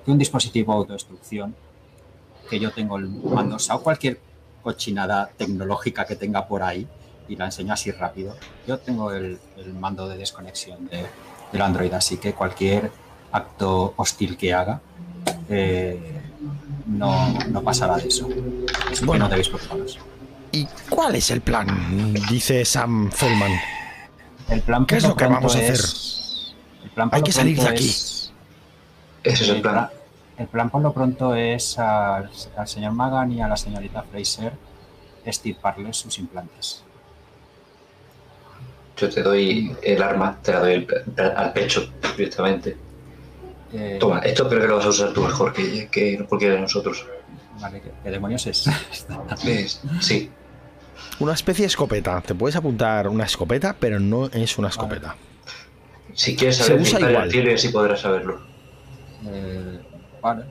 que un dispositivo de autodestrucción, que yo tengo el mando, o sea, cualquier cochinada tecnológica que tenga por ahí, y la enseño así rápido, yo tengo el, el mando de desconexión de- del Android, así que cualquier acto hostil que haga, eh, no, no pasará de eso. Así que Bueno. no debéis preocuparos. ¿Y cuál es el plan? Dice Sam Feldman. El plan ¿Qué es lo que vamos a hacer? es- El plan por Hay que salir de aquí. es- Ese es el plan. El plan por lo pronto es al, al señor Magan y a la señorita Fraser estirparles sus implantes. Yo te doy el arma, te la doy al- al pecho directamente. Eh, Toma, esto creo que lo vas a usar tú mejor que, que cualquiera de nosotros. Vale, ¿qué, qué demonios es? ¿Ves? Sí, Una especie de escopeta. Te puedes apuntar una escopeta, pero no es una escopeta. si quieres Se saber usa pintar igual. y podrás saberlo. Eh, vale,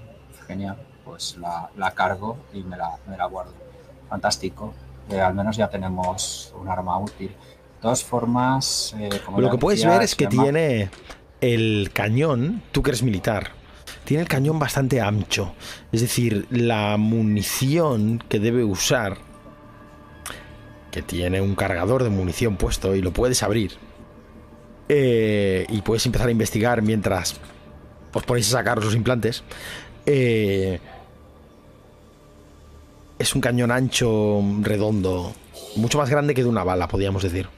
genial. Pues la, la cargo y me la, me la guardo. Fantástico. Eh, al menos ya tenemos un arma útil. Todas formas, eh, como Lo que puedes ver es que llama- tiene el cañón, tú que eres militar, tiene el cañón bastante ancho. Es decir, la munición que debe usar, que tiene un cargador de munición puesto y lo puedes abrir. eh, y puedes empezar a investigar mientras os ponéis a sacar los implantes. eh, es un cañón ancho, redondo, mucho más grande que de una bala, podríamos decir.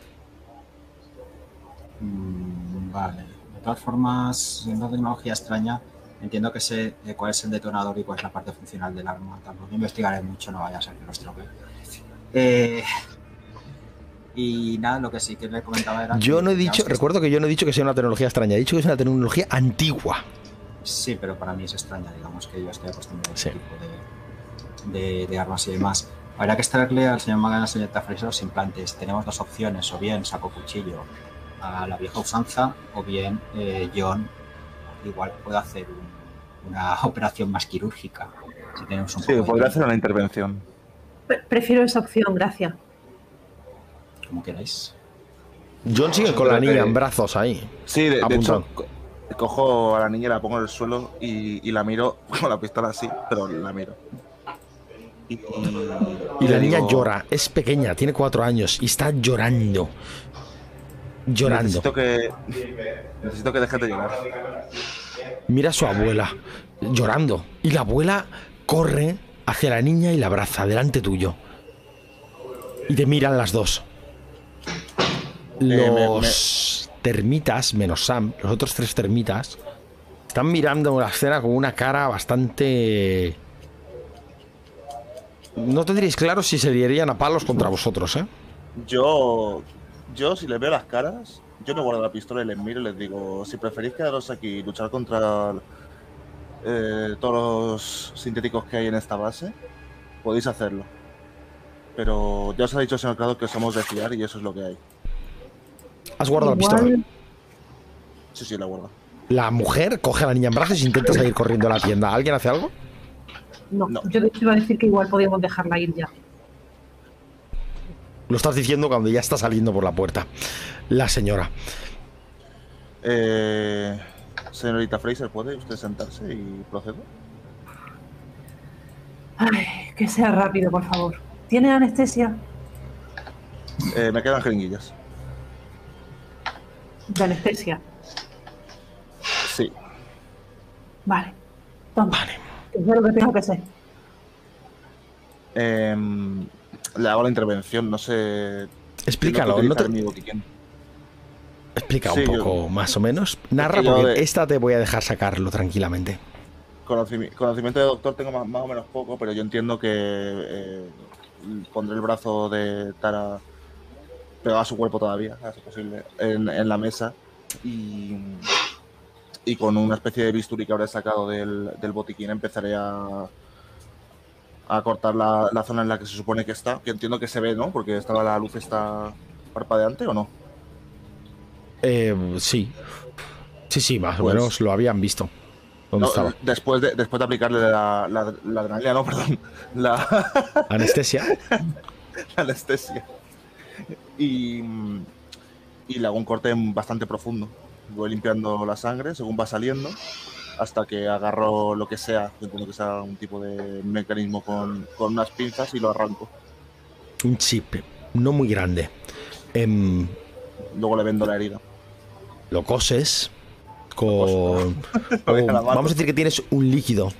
Mm, Vale. De todas formas, en una tecnología extraña, entiendo que sé cuál es el detonador y cuál es la parte funcional del arma. Tampoco investigaré mucho, no vaya a ser que lo estropee. Eh, y nada, lo que sí que le comentaba era. Yo no he dicho, recuerdo que yo no he dicho que sea una tecnología extraña, he dicho que es una tecnología antigua. Sí, pero para mí es extraña, digamos que yo estoy acostumbrado a Sí. este tipo de, de- de armas y demás. Habrá que extraerle al señor Magan y a la señorita Fraser los implantes. Tenemos dos opciones, o bien saco cuchillo a la vieja usanza, o bien eh, John igual puede hacer un- una operación más quirúrgica. Si tenemos un Sí, podría hacer una intervención. Pre- Prefiero esa opción, gracias. como queráis. John sigue con la niña que- en brazos ahí. Sí, de, hecho, co- cojo a la niña, la pongo en el suelo y, y la miro con la pistola así, pero la miro. Y, Y la niña digo, llora, es pequeña, tiene cuatro años y está llorando. Llorando. Necesito que. Necesito que dejes de llorar. Mira a su abuela llorando. Y la abuela corre hacia la niña y la abraza delante tuyo. Y te miran las dos. me- Los termitas, menos Sam, los otros tres termitas, están mirando la escena con una cara bastante... No tendréis claro si se liarían a palos contra vosotros, ¿eh? Yo. Yo, si les veo las caras, yo me guardo la pistola y les miro y les digo: si preferís quedaros aquí y luchar contra eh, todos los sintéticos que hay en esta base, podéis hacerlo. Pero ya os ha dicho el señor Crado que somos de fiar y eso es lo que hay. Has guardado la pistola. Sí, sí, la guardo. La mujer coge a la niña en brazos e intenta salir corriendo a la tienda. ¿Alguien hace algo? No, No. yo de hecho iba a decir que igual podíamos dejarla ir ya. Lo estás diciendo cuando ya está saliendo por la puerta. La señora. Eh, señorita Fraser, ¿puede usted sentarse y procedo? Ay, que sea rápido, por favor. ¿Tiene anestesia? Eh, me quedan jeringuillas. De anestesia. Sí. Vale. Toma. Vale. Sé lo que tengo que ser. Em, le hago la intervención, no sé. Explícalo, no te- explica Sí, un yo- poco más o menos. Narra porque de- esta te voy a dejar sacarlo tranquilamente. Conocimi- conocimiento de doctor tengo más, más o menos poco, pero yo entiendo que eh, pondré el brazo de Tara pegado a su cuerpo todavía, a ser posible, en, en la mesa y, y con una especie de bisturí que habré sacado del, del botiquín empezaré a, a cortar la, la zona en la que se supone que está, que entiendo que se ve, ¿no? Porque estaba la luz está parpadeante o no. Eh, sí. Sí, sí, más o Pues- menos lo habían visto. ¿Dónde No, estaba? después, de, después de aplicarle la, la, la adrenalina, no, perdón, la, Anestesia. la anestesia. Y, y le hago un corte bastante profundo. Voy limpiando la sangre según va saliendo hasta que agarro lo que sea, yo entiendo que sea un tipo de mecanismo con, con unas pinzas y lo arranco. Un chip. No muy grande. Em, Luego le vendo la herida. lo coses con... Vamos a decir que tienes un líquido.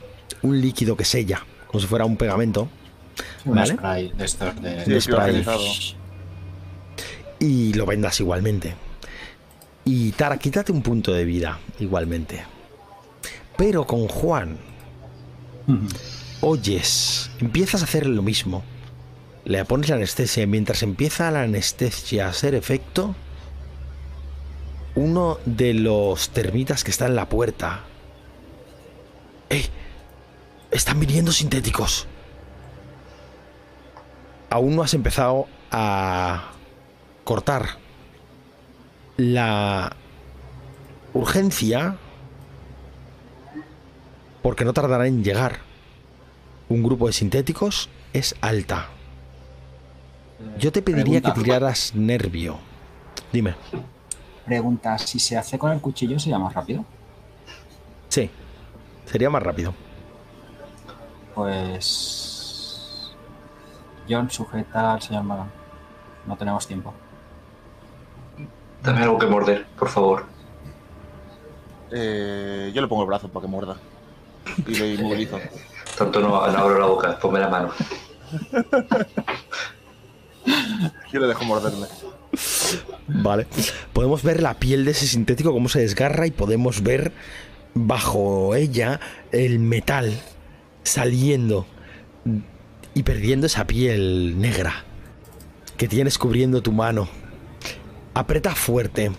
Un líquido que sella. Como si fuera un pegamento. Un Vale. spray de estos de... Sí, de sí, spray. organizado. y lo vendas igualmente. Y Tara, quítate un punto de vida igualmente. Pero con Juan, oyes, empiezas a hacer lo mismo. Le pones la anestesia y mientras empieza la anestesia a hacer efecto, uno de los termitas que está en la puerta. ¡Ey! Están viniendo sintéticos. Aún no has empezado a cortar la urgencia porque no tardará en llegar. Un grupo de sintéticos es alta. Yo te pediría Pregunta. que tiraras nervio. Dime. Pregunta, si se hace con el cuchillo sería más rápido. Sí. Sería más rápido. Pues... John sujeta al señor Magan. No tenemos tiempo. Dame algo que morder, por favor. Eh, yo le pongo el brazo para que muerda. Y le inmovilizo. Tanto no, no abro la boca, ponme la mano. Yo le dejo morderle. Vale. Podemos ver la piel de ese sintético, cómo se desgarra y podemos ver bajo ella el metal saliendo y perdiendo esa piel negra que tienes cubriendo tu mano. Aprieta fuerte.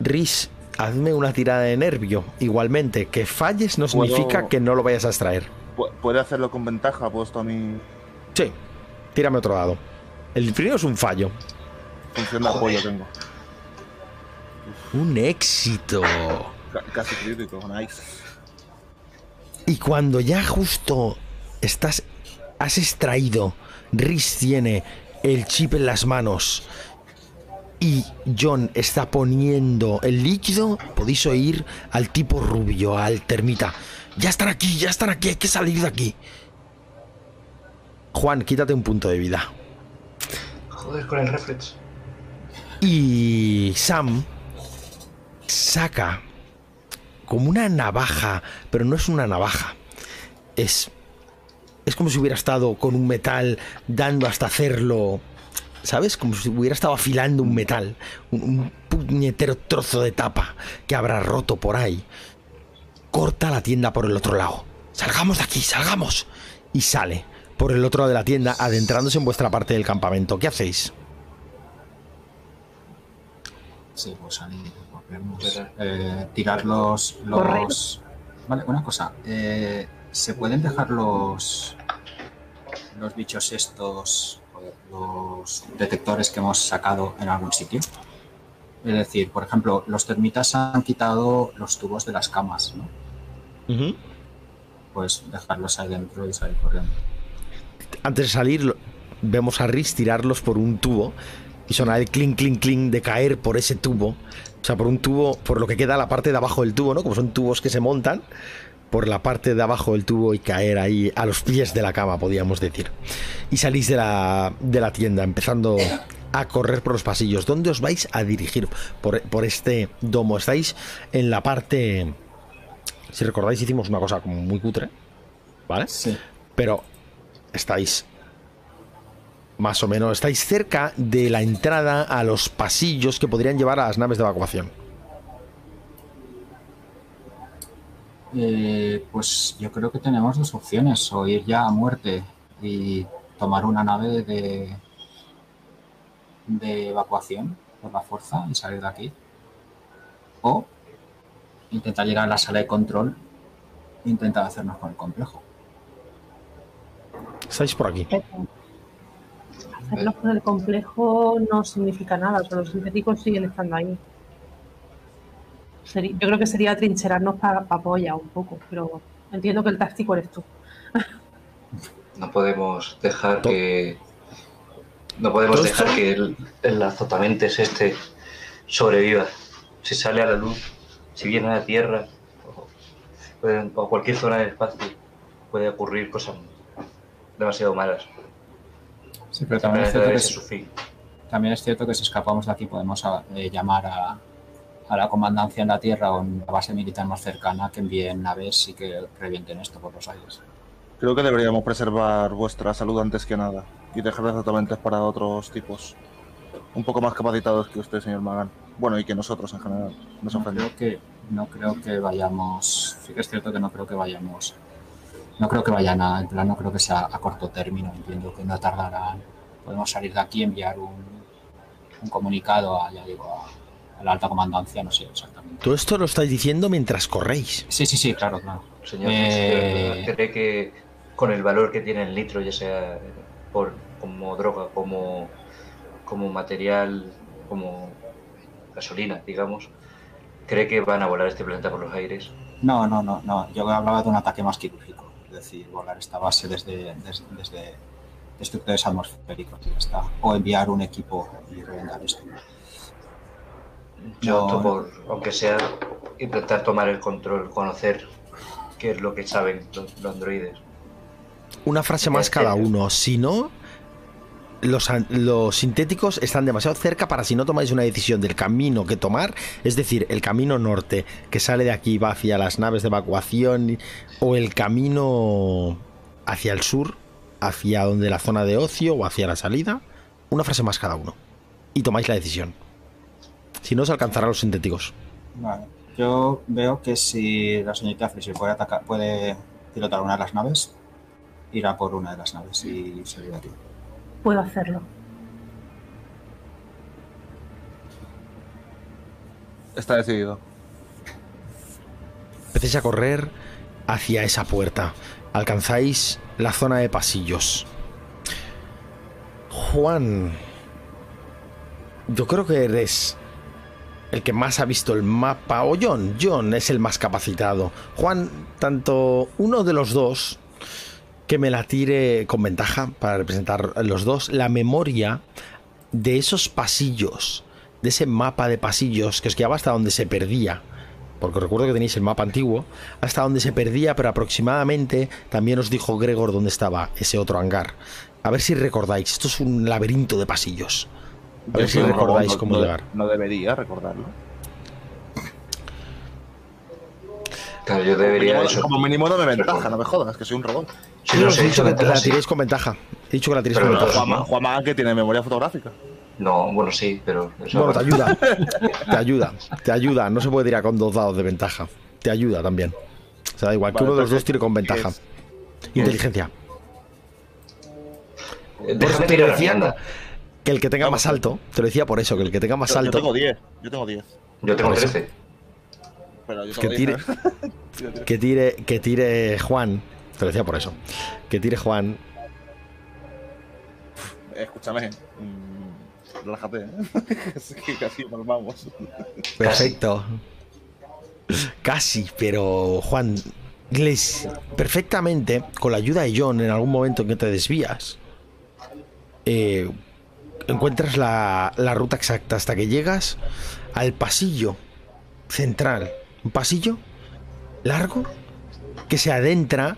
Riz, hazme una tirada de nervio. Igualmente, que falles no Puedo- significa que no lo vayas a extraer. Pu- ¿Puede hacerlo con ventaja puesto a mi Sí, tírame otro dado. El primero es un fallo. función de apoyo tengo? Un éxito. Ca- Casi crítico, nice. Y cuando ya justo estás, has extraído, Riz tiene el chip en las manos y John está poniendo el líquido, podéis oír al tipo rubio, al termita. Ya están aquí, ya están aquí, hay que salir de aquí. Juan, quítate un punto de vida. Joder, con el reflex. Y Sam saca como una navaja, pero no es una navaja. Es es como si hubiera estado con un metal dando hasta hacerlo, ¿sabes? Como si hubiera estado afilando un metal, un, un puñetero trozo de tapa que habrá roto por ahí. Corta la tienda por el otro lado. Salgamos de aquí, salgamos. Y sale por el otro lado de la tienda, adentrándose en vuestra parte del campamento. ¿Qué hacéis? Sí, pues salir, volvemos. Espera. Eh, tirar los, los... Vale, una cosa. eh, ¿Se pueden dejar los, los bichos estos, los detectores que hemos sacado en algún sitio? Es decir, por ejemplo, los termitas han quitado los tubos de las camas, ¿no? Pues dejarlos ahí dentro y salir corriendo. Antes de salir, vemos a Riz tirarlos por un tubo y sonar el clink, clink, clink de caer por ese tubo. O sea, por un tubo, por lo que queda la parte de abajo del tubo, ¿no? Como son tubos que se montan, por la parte de abajo del tubo y caer ahí a los pies de la cama, podríamos decir. Y salís de la, de la tienda, empezando a correr por los pasillos. ¿Dónde os vais a dirigir por, por este domo? Estáis en la parte... Si recordáis, hicimos una cosa como muy cutre, ¿vale? Sí. pero estáis más o menos, estáis cerca de la entrada a los pasillos que podrían llevar a las naves de evacuación. Eh, pues yo creo que tenemos dos opciones, o ir ya a muerte y tomar una nave de, de evacuación por la fuerza y salir de aquí, o intentar llegar a la sala de control e intentar hacernos con el complejo. Estáis por aquí. Pero Hacerlo con el complejo no significa nada, o sea, los sintéticos siguen estando ahí. Yo creo que sería trincherarnos para apoyar un poco, pero entiendo que el táctico eres tú. No podemos dejar que. No podemos ¿Todo dejar que el, el azotamentes este sobreviva. Si sale a la luz, si viene a la Tierra o, cualquier zona del espacio, puede ocurrir cosas demasiado malas. Sí, pero también es, cierto que también es cierto que si escapamos de aquí podemos a- eh, llamar a, a la comandancia en la Tierra o en la base militar más cercana que envíen naves y que revienten esto por los aires. Creo que deberíamos preservar vuestra salud antes que nada y dejar exactamente para otros tipos un poco más capacitados que usted, señor Magan. Bueno, y que nosotros en general. Nos No creo que no creo que vayamos. Sí que es cierto que no creo que vayamos. No creo que vayan a. En plan, no creo que sea a corto término. Entiendo que no tardarán. Podemos salir de aquí, enviar un, un comunicado a, ya digo, a la alta comandancia, no sé exactamente. Todo esto lo estáis diciendo mientras corréis. Sí, sí, sí, claro, claro. Señor, Eh, ¿cree que con el valor que tiene el nitro, ya sea por, como droga, como, como material, como gasolina, digamos, cree que van a volar este planeta por los aires? No, no, no, no. Yo hablaba de un ataque más quirúrgico. Es decir, volar esta base desde, desde, desde destructores atmosféricos y ya está. O enviar un equipo y reventar esto. Yo No. opto por, aunque sea, intentar tomar el control, conocer qué es lo que saben los, los androides. Una frase más cada uno. Si no, los, los sintéticos están demasiado cerca para si no tomáis una decisión del camino que tomar, es decir, el camino norte que sale de aquí y va hacia las naves de evacuación o el camino hacia el sur, hacia donde la zona de ocio o hacia la salida. Una frase más cada uno. Y tomáis la decisión. Si no, se alcanzará a los sintéticos. Vale. Yo veo que si la señorita Fisher puede, atacar, puede pilotar una de las naves, irá por una de las naves y salir de aquí. Puedo hacerlo. Está decidido. Empecéis a correr hacia esa puerta. Alcanzáis la zona de pasillos. Juan, yo creo que eres el que más ha visto el mapa. O John, John es el más capacitado. Juan, tanto uno de los dos que me la tire con ventaja para representar los dos, la memoria de esos pasillos, de ese mapa de pasillos que os guiaba hasta donde se perdía porque recuerdo que tenéis el mapa antiguo, hasta donde se perdía, pero aproximadamente también os dijo Gregor dónde estaba ese otro hangar. A ver si recordáis, esto es un laberinto de pasillos. A ver si un recordáis cómo no, llegar. No debería recordarlo. Claro, yo debería como, eso. como mínimo no me ventaja, no me jodas, que soy un robot. Si No, no os he dicho que la tiréis con ventaja. He dicho que la tiréis con no, ventaja. Juanma, Juanma, que tiene memoria fotográfica. No, bueno, sí, pero. eso- Bueno, te ayuda. Te ayuda. Te ayuda. No se puede tirar con dos dados de ventaja. Te ayuda también. O sea, da igual que uno de los dos tire con ventaja. Es- Inteligencia. Eh, Déjame tirar la. Que el que tenga Vamos. más alto, te lo decía por eso, que el que tenga más Yo, yo alto, tengo 10. Yo tengo 10. Yo tengo Por eso. 13. Pero yo Que tire- 10. que tire, que tire Juan, te lo decía por eso, que tire Juan, Escúchame. mm, relájate, ¿eh? Es que casi nos vamos. perfecto. Casi, pero Juan, les perfectamente, con la ayuda de John, en algún momento en que te desvías, eh, encuentras la, la ruta exacta hasta que llegas al pasillo central. Un pasillo largo que se adentra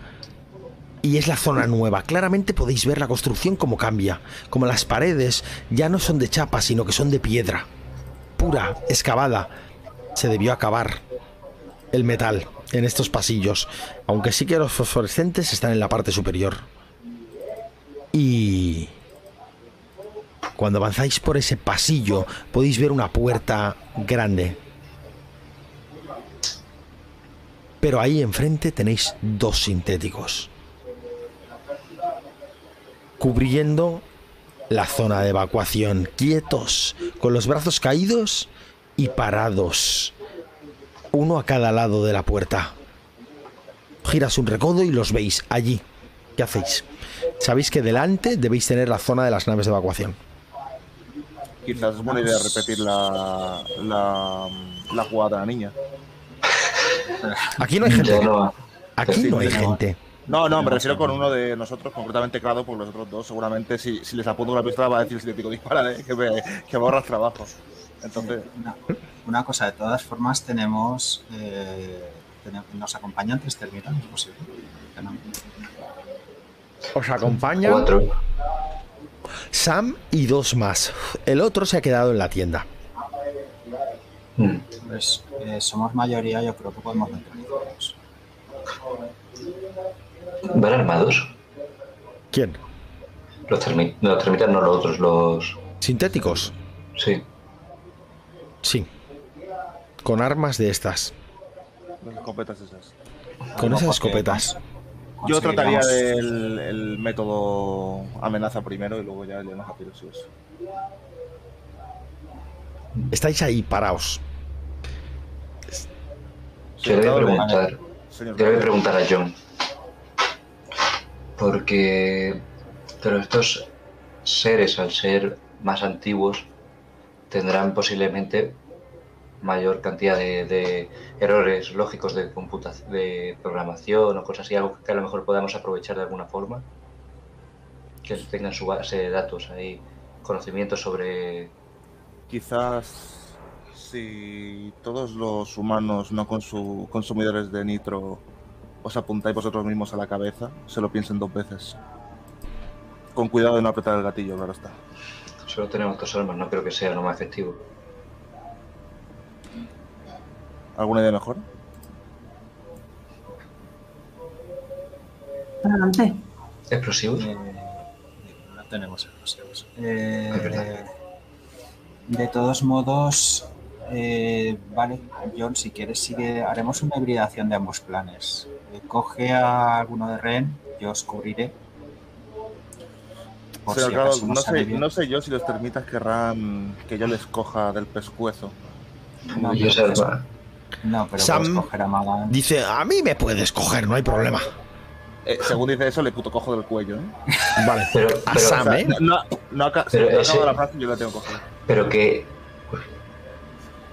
y es la zona nueva. Claramente podéis ver la construcción como cambia, como las paredes ya no son de chapa, sino que son de piedra, pura, excavada. Se debió acabar el metal en estos pasillos, aunque sí que los fosforescentes están en la parte superior. Y cuando avanzáis por ese pasillo podéis ver una puerta grande. Pero ahí enfrente tenéis dos sintéticos. Cubriendo la zona de evacuación, quietos, con los brazos caídos y parados. Uno a cada lado de la puerta. Giras un recodo y los veis allí. ¿Qué hacéis? Sabéis que delante debéis tener la zona de las naves de evacuación. Quizás es buena idea repetir la, la, la jugada de la niña. Aquí no hay gente. no. Aquí Sí, no hay no. gente. No, no, me refiero con uno de nosotros, concretamente Clado, porque los otros dos seguramente si, si les apunto la pistola va a decir si le digo dispara, que me, que me ahorras trabajo. Entonces, Una, una cosa, de todas formas, tenemos. Eh, tenemos nos acompañan tres termitas, ¿es posible? No. Os acompañan Cuatro. Sam y dos más. El otro se ha quedado en la tienda. Mm. Pues eh, somos mayoría, yo creo que podemos neutralizarlos. ¿Van armados? ¿Quién? Los, termi los termitas, no los otros, los. Sintéticos. Sí. Sí. Con armas de estas. las escopetas esas. Con esas escopetas. Yo trataría del el método amenaza primero y luego ya le damos a tiros. Estáis ahí paraos. Yo le voy a preguntar. señor Yo le voy a preguntar a John. Porque. Pero estos seres, al ser más antiguos, tendrán posiblemente mayor cantidad de, de errores lógicos de, de programación o cosas así, algo que a lo mejor podamos aprovechar de alguna forma. Que tengan su base de datos ahí, conocimientos sobre. Quizás si todos los humanos no consu- consumidores de nitro os apuntáis vosotros mismos a la cabeza, se lo piensen dos veces. Con cuidado de no apretar el gatillo, claro está. Solo tenemos dos armas, no creo que sea lo más efectivo. ¿Alguna idea mejor? Adelante. ¿Explosivos? Eh, no tenemos explosivos. Eh, de todos modos, eh, vale, John, si quieres, sigue, haremos una hibridación de ambos planes. Eh, coge a alguno de Ren, yo os cubriré. Por Señor si no, sé, no sé yo si los termitas querrán que yo les coja del pescuezo. No, Yo pero, sé, puedes- no, pero Sam- puedes coger a Magan. Dice, a mí me puedes coger, no hay problema. Eh, según dice eso, le puto cojo del cuello. ¿eh? Vale. Pero, A pero- Sam, O sea, ¿eh? no, no, no aca- Pero no ese- la frase y yo la tengo cogida. pero que.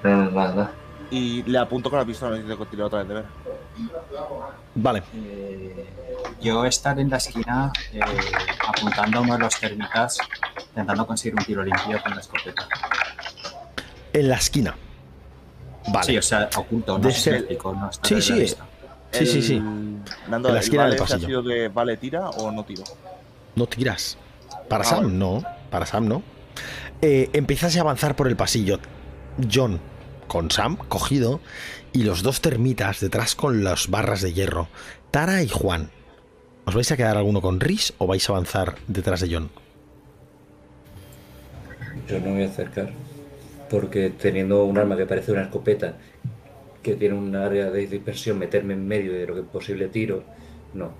No, no, nada, nada. Y le apunto con la pistola y le digo, tira otra vez de ver. Vale. Eh, yo estar en la esquina eh, apuntando a uno de los termitas, intentando conseguir un tiro limpio con la escopeta. En la esquina. Vale. Sí, o sea, oculto, no explico, no está Sí, sí. Sí, sí, sí. Nando, En la ¿el esquina del vale ese ha pasillo. sido de vale tira o no tiro? No tiras. Para Ah, Sam, vale. no. Para Sam, no. Eh, empiezas a avanzar por el pasillo. John con Sam cogido y los dos termitas detrás con las barras de hierro. Tara y Juan. ¿Os vais a quedar alguno con Rhys o vais a avanzar detrás de John? Yo no me voy a acercar. Porque teniendo un arma que parece una escopeta, que tiene un área de dispersión, meterme en medio de lo que es posible tiro, no.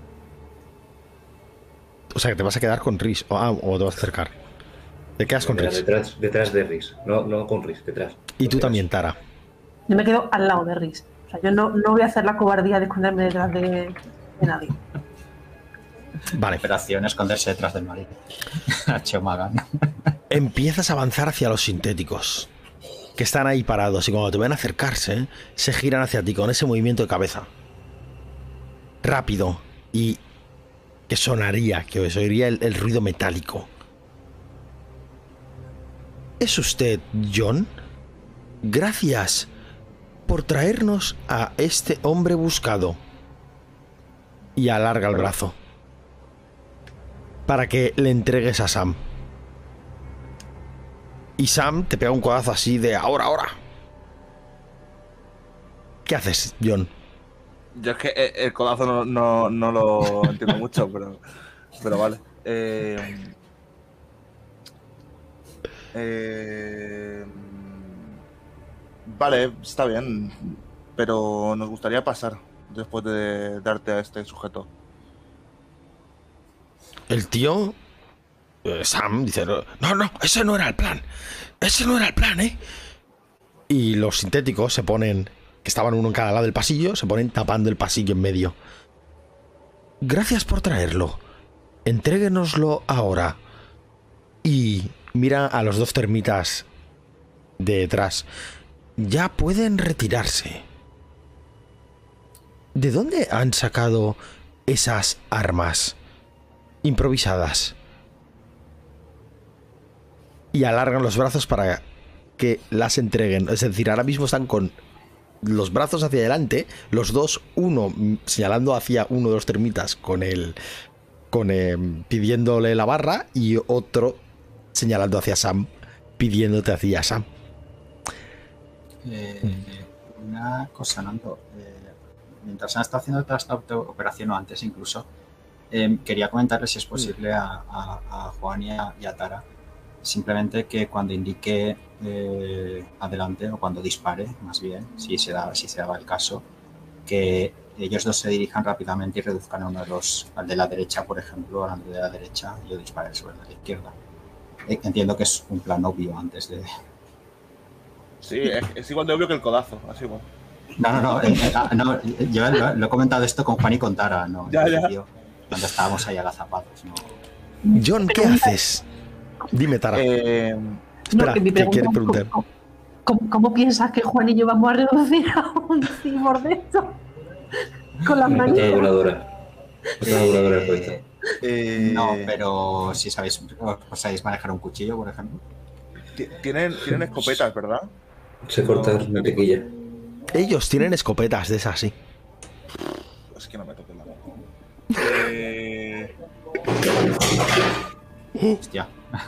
O sea, que te vas a quedar con Rhys o, ah, o te vas a acercar. Te quedas con Rhys. Detrás, detrás de Riz. No, no con Riz, detrás. Y tú Detrás. también, Tara. Yo me quedo al lado de Riz. O sea, yo no, no voy a hacer la cobardía de esconderme detrás de, de nadie. Vale. Operación esconderse detrás del marido. Empiezas a avanzar hacia los sintéticos. Que están ahí parados y cuando te ven acercarse, se giran hacia ti con ese movimiento de cabeza. Rápido y que sonaría, que os oiría el, el ruido metálico. ¿Es usted John? Gracias por traernos a este hombre buscado. Y alarga el brazo. Para que le entregues a Sam. Y Sam te pega un codazo así de ahora, ahora. ¿Qué haces, John? Yo es que eh, el codazo no, no, no lo entiendo mucho, pero, pero vale. Eh, eh, vale, está bien, pero nos gustaría pasar después de darte a este sujeto. El tío. Eh, Sam dice: No, no, ese no era el plan. Ese no era el plan, ¿eh? Y los sintéticos se ponen. Que estaban uno en cada lado del pasillo, se ponen tapando el pasillo en medio. Gracias por traerlo. Entréguenoslo ahora. Y mira a los dos termitas de detrás. Ya pueden retirarse. ¿De dónde han sacado esas armas? improvisadas. Y alargan los brazos para que las entreguen. Es decir, ahora mismo están con los brazos hacia adelante, los dos, uno señalando hacia uno de los termitas con el. con eh, pidiéndole la barra y otro señalando hacia Sam, pidiéndote hacia Sam. Eh, una cosa, Nando. eh, mientras han estado haciendo toda esta operación o antes incluso, eh, quería comentarle si es posible a, a- Juan y a Tara simplemente que cuando indique eh, adelante o cuando dispare, más bien, si se, da, si se daba el caso, que ellos dos se dirijan rápidamente y reduzcan a uno de los, al de la derecha, por ejemplo, al de la derecha, y yo dispare sobre el de la izquierda. Eh, Entiendo que es un plan obvio antes de, Sí, es, es igual de obvio que el codazo, así bueno. No, no, no, eh, eh, ah, no, yo lo, lo he comentado esto con Juan y con Tara, ¿no? Ya, ya. Cuando estábamos ahí agazapados, ¿no? John, ¿qué haces? Dime, Tara. Eh, Espera, que mi ¿qué quieres pregunta- preguntar? ¿cómo, cómo, cómo piensas que Juan y yo vamos a reducir a un cibor de esto? Con las Una voladora. Patada voladora en cabeza. eh, No, pero si sabéis, os sabéis manejar un cuchillo, por ejemplo. ti- Tienen, tienen escopetas, ¿verdad? Se corta mantequilla. Ellos tienen escopetas de esas, sí. Es que no me toques la mano. Eh, Hostia.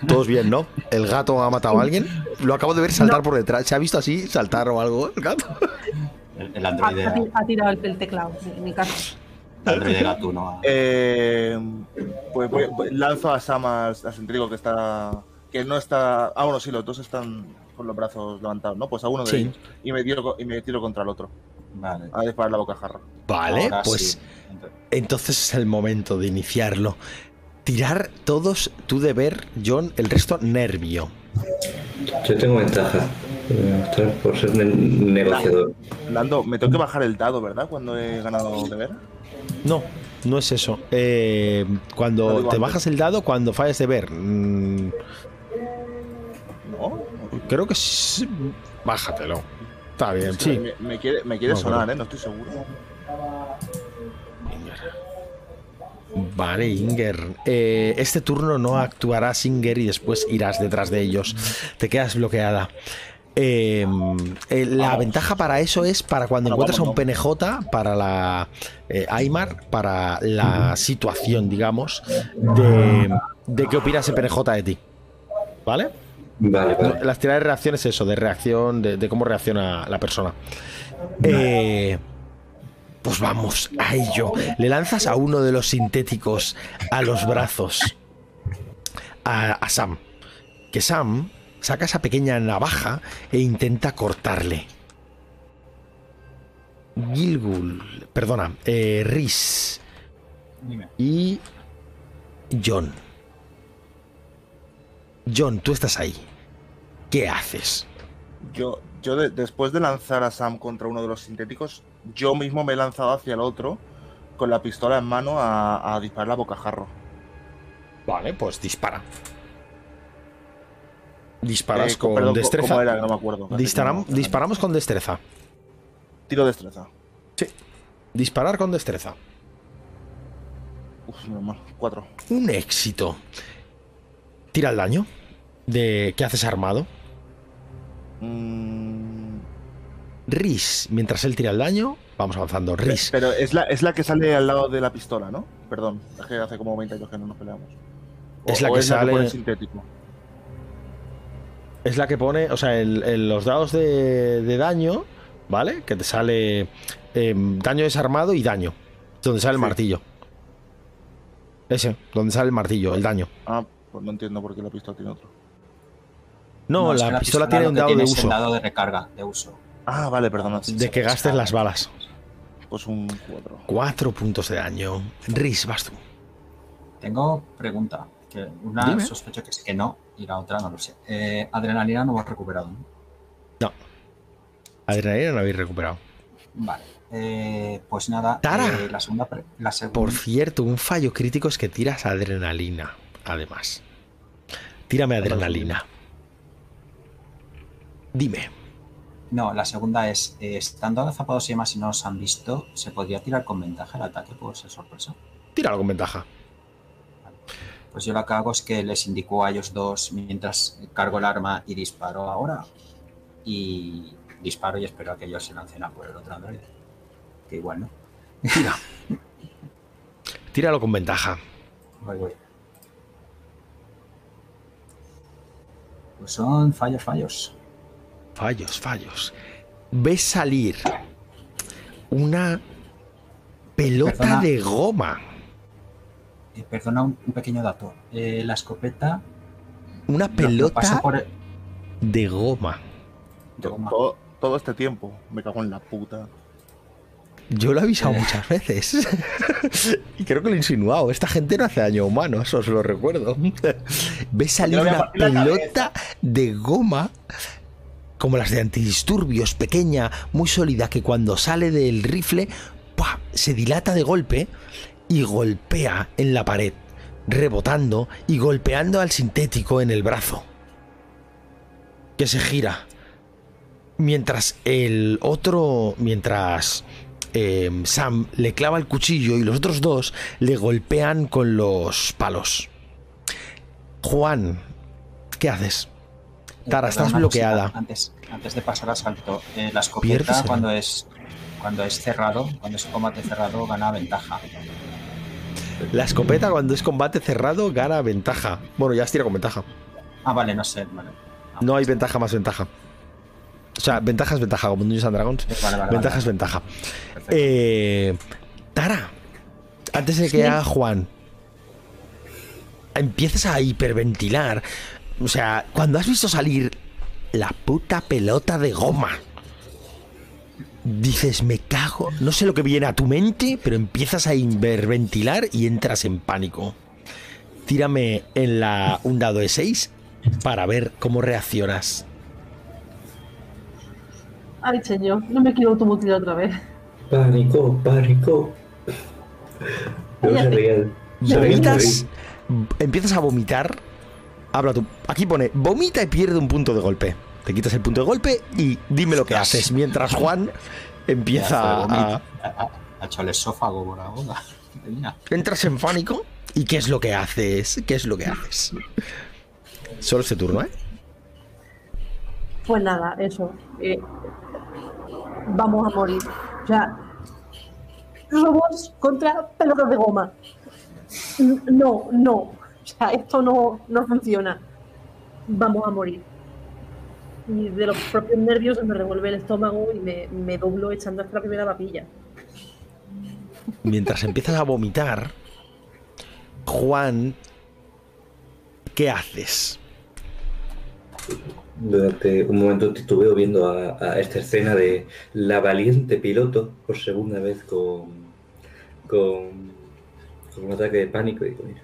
Todos bien, ¿no? ¿El gato ha matado a alguien? Lo acabo de ver saltar por detrás. ¿Se ha visto así saltar o algo el gato? El, el Ha, androide, ha ti- ha tirado el, el teclado, en mi caso. el androide gatuno. a- eh, pues voy- voy- lanzo a Sam al, al sintético que está. que no está. Ah, bueno, sí, los dos están con los brazos levantados, ¿no? Pues a uno de Sí. ellos. Y me, tiro, y me tiro contra el otro. Vale. A disparar la bocajarra. Vale, Ahora pues sí. Entonces es el momento de iniciarlo. Tirar todos tu deber, John, el resto nervio. Yo tengo ventaja. eh, Por ser ne- negociador. Lando, me tengo que bajar el dado, ¿verdad? Cuando he ganado deber. No, no es eso. Eh, cuando te antes. bajas el dado, cuando falles deber. mm, ¿No? creo que sí. Bájatelo. Está bien, Es que sí. Me, me quiere, me quiere No, sonar, pero- ¿eh? No estoy seguro. Vale, Inger. Eh, este turno no actuará Inger y después irás detrás de ellos. Te quedas bloqueada. Eh, eh, la Vamos. ventaja para eso es para cuando Bueno, encuentras a un PNJ, para la eh, Aymar, para la situación, digamos, de, de qué opina ese PNJ de ti. ¿Vale? Vale, vale. Las tiradas de reacción es eso, de reacción, de, de cómo reacciona la persona. Eh, pues vamos a ello. Le lanzas a uno de los sintéticos a los brazos a, a Sam. Que Sam saca esa pequeña navaja e intenta cortarle. Gilgul, perdona, eh, Rhys y John. John, tú estás ahí. ¿Qué haces? Yo, yo de- después de lanzar a Sam contra uno de los sintéticos, yo mismo me he lanzado hacia el otro con la pistola en mano a, a disparar a bocajarro. Vale, pues dispara. Disparas Eh, con perdón, destreza. ¿cómo era? No me acuerdo. Disparam- que disparamos con destreza. Tiro destreza. Disparar con destreza. Uf, menos mal. Cuatro. Un éxito. Tira el daño. De ¿Qué haces armado? Mm, Riz, mientras él tira el daño, vamos avanzando. Riz. Pero es la, es la que sale al lado de la pistola, ¿no? Perdón, es que hace como 20 años que no nos peleamos. O- Es la que sale- sintético. Es la que pone, o sea, el- el- los dados de, de daño, ¿vale? Que te sale eh, daño desarmado y daño. Donde sale el martillo. Ese, donde sale el martillo, el daño. Ah, pues no entiendo por qué la pistola tiene otro. No, la, que pistola, tiene un dado de uso. dado de recarga, de uso. Ah, vale, perdona. sí, De que gastes las balas. Pues un 4. Cuatro puntos de daño. Riz, vas tú. Tengo pregunta. Que una Dime. sospecho que es que no y la otra no lo sé. Eh, adrenalina no hemos recuperado. ¿no? No. Adrenalina no habéis recuperado. Vale. Eh, pues nada. Tara. eh, la segunda. La segunda Por cierto, un fallo crítico es que tiras adrenalina. Además. Tírame adrenalina. Dime. No, la segunda es, eh, estando agazapados y demás y no nos han visto, ¿se podría tirar con ventaja el ataque por ser sorpresa? Tíralo con ventaja. Pues yo lo que hago es que les indico a ellos dos mientras cargo el arma y disparo ahora. Y disparo y espero a que ellos se lancen a por el otro androide. Que igual, ¿no? Tira. Tíralo con ventaja. Voy, voy. Pues son fallos, fallos. Fallos, fallos. Ves salir una pelota de goma. Eh, perdona un, un pequeño dato. Eh, la escopeta. Una pelota por el- de goma. de goma. Todo, todo este tiempo. Me cago en la puta. Yo lo he avisado Eh. muchas veces. y creo que lo he insinuado. Esta gente no hace daño humano, eso os lo recuerdo. Ves salir una pelota de goma como las de antidisturbios, pequeña, muy sólida, que cuando sale del rifle se dilata de golpe y golpea en la pared, rebotando y golpeando al sintético en el brazo. Que se gira. Mientras el otro, mientras eh, Sam le clava el cuchillo y los otros dos le golpean con los palos. Juan, ¿qué haces? Tara, estás bloqueada. cosita, Antes, antes de pasar al salto, eh, la escopeta cuando es cuando es cerrado, cuando es combate cerrado, gana ventaja. La escopeta cuando es combate cerrado gana ventaja. Bueno, ya has tirado con ventaja. Ah, vale, no sé, vale. Ah, No hay ventaja más ventaja. O sea, ventaja es ventaja, como en Dungeons and Dragons. vale, vale, Ventaja vale, es ventaja. Eh, Tara, antes de que Sí. haga Juan, empiezas a hiperventilar. O sea, cuando has visto salir la puta pelota de goma, dices, me cago. No sé lo que viene a tu mente, pero empiezas a hiperventilar y entras en pánico. Tírame en la, un dado de 6 para ver cómo reaccionas. Ay, señor, no me quiero automutilar otra vez. Pánico, pánico. Se. Se Vomitas, se empiezas a vomitar. Habla tú. Aquí pone, vomita y pierde un punto de golpe. Te quitas el punto de golpe y dime lo que haces. Mientras Juan empieza a... Ha, hecho el esófago por la boca. Tenía. Entras en pánico. ¿Y qué es lo que haces? ¿Qué es lo que haces? Solo este turno, ¿eh? Pues nada, eso. eh, vamos a morir. O sea, robots contra pelotas de goma. No, no. O sea, esto no, no funciona. Vamos a morir. Y de los propios nervios se me revuelve el estómago y me, me doblo echando hasta la primera papilla. Mientras empiezas a vomitar, Juan, ¿qué haces? Durante un momento titubeo viendo a, a esta escena de la valiente piloto por segunda vez con, con, con un ataque de pánico. Y digo, mira,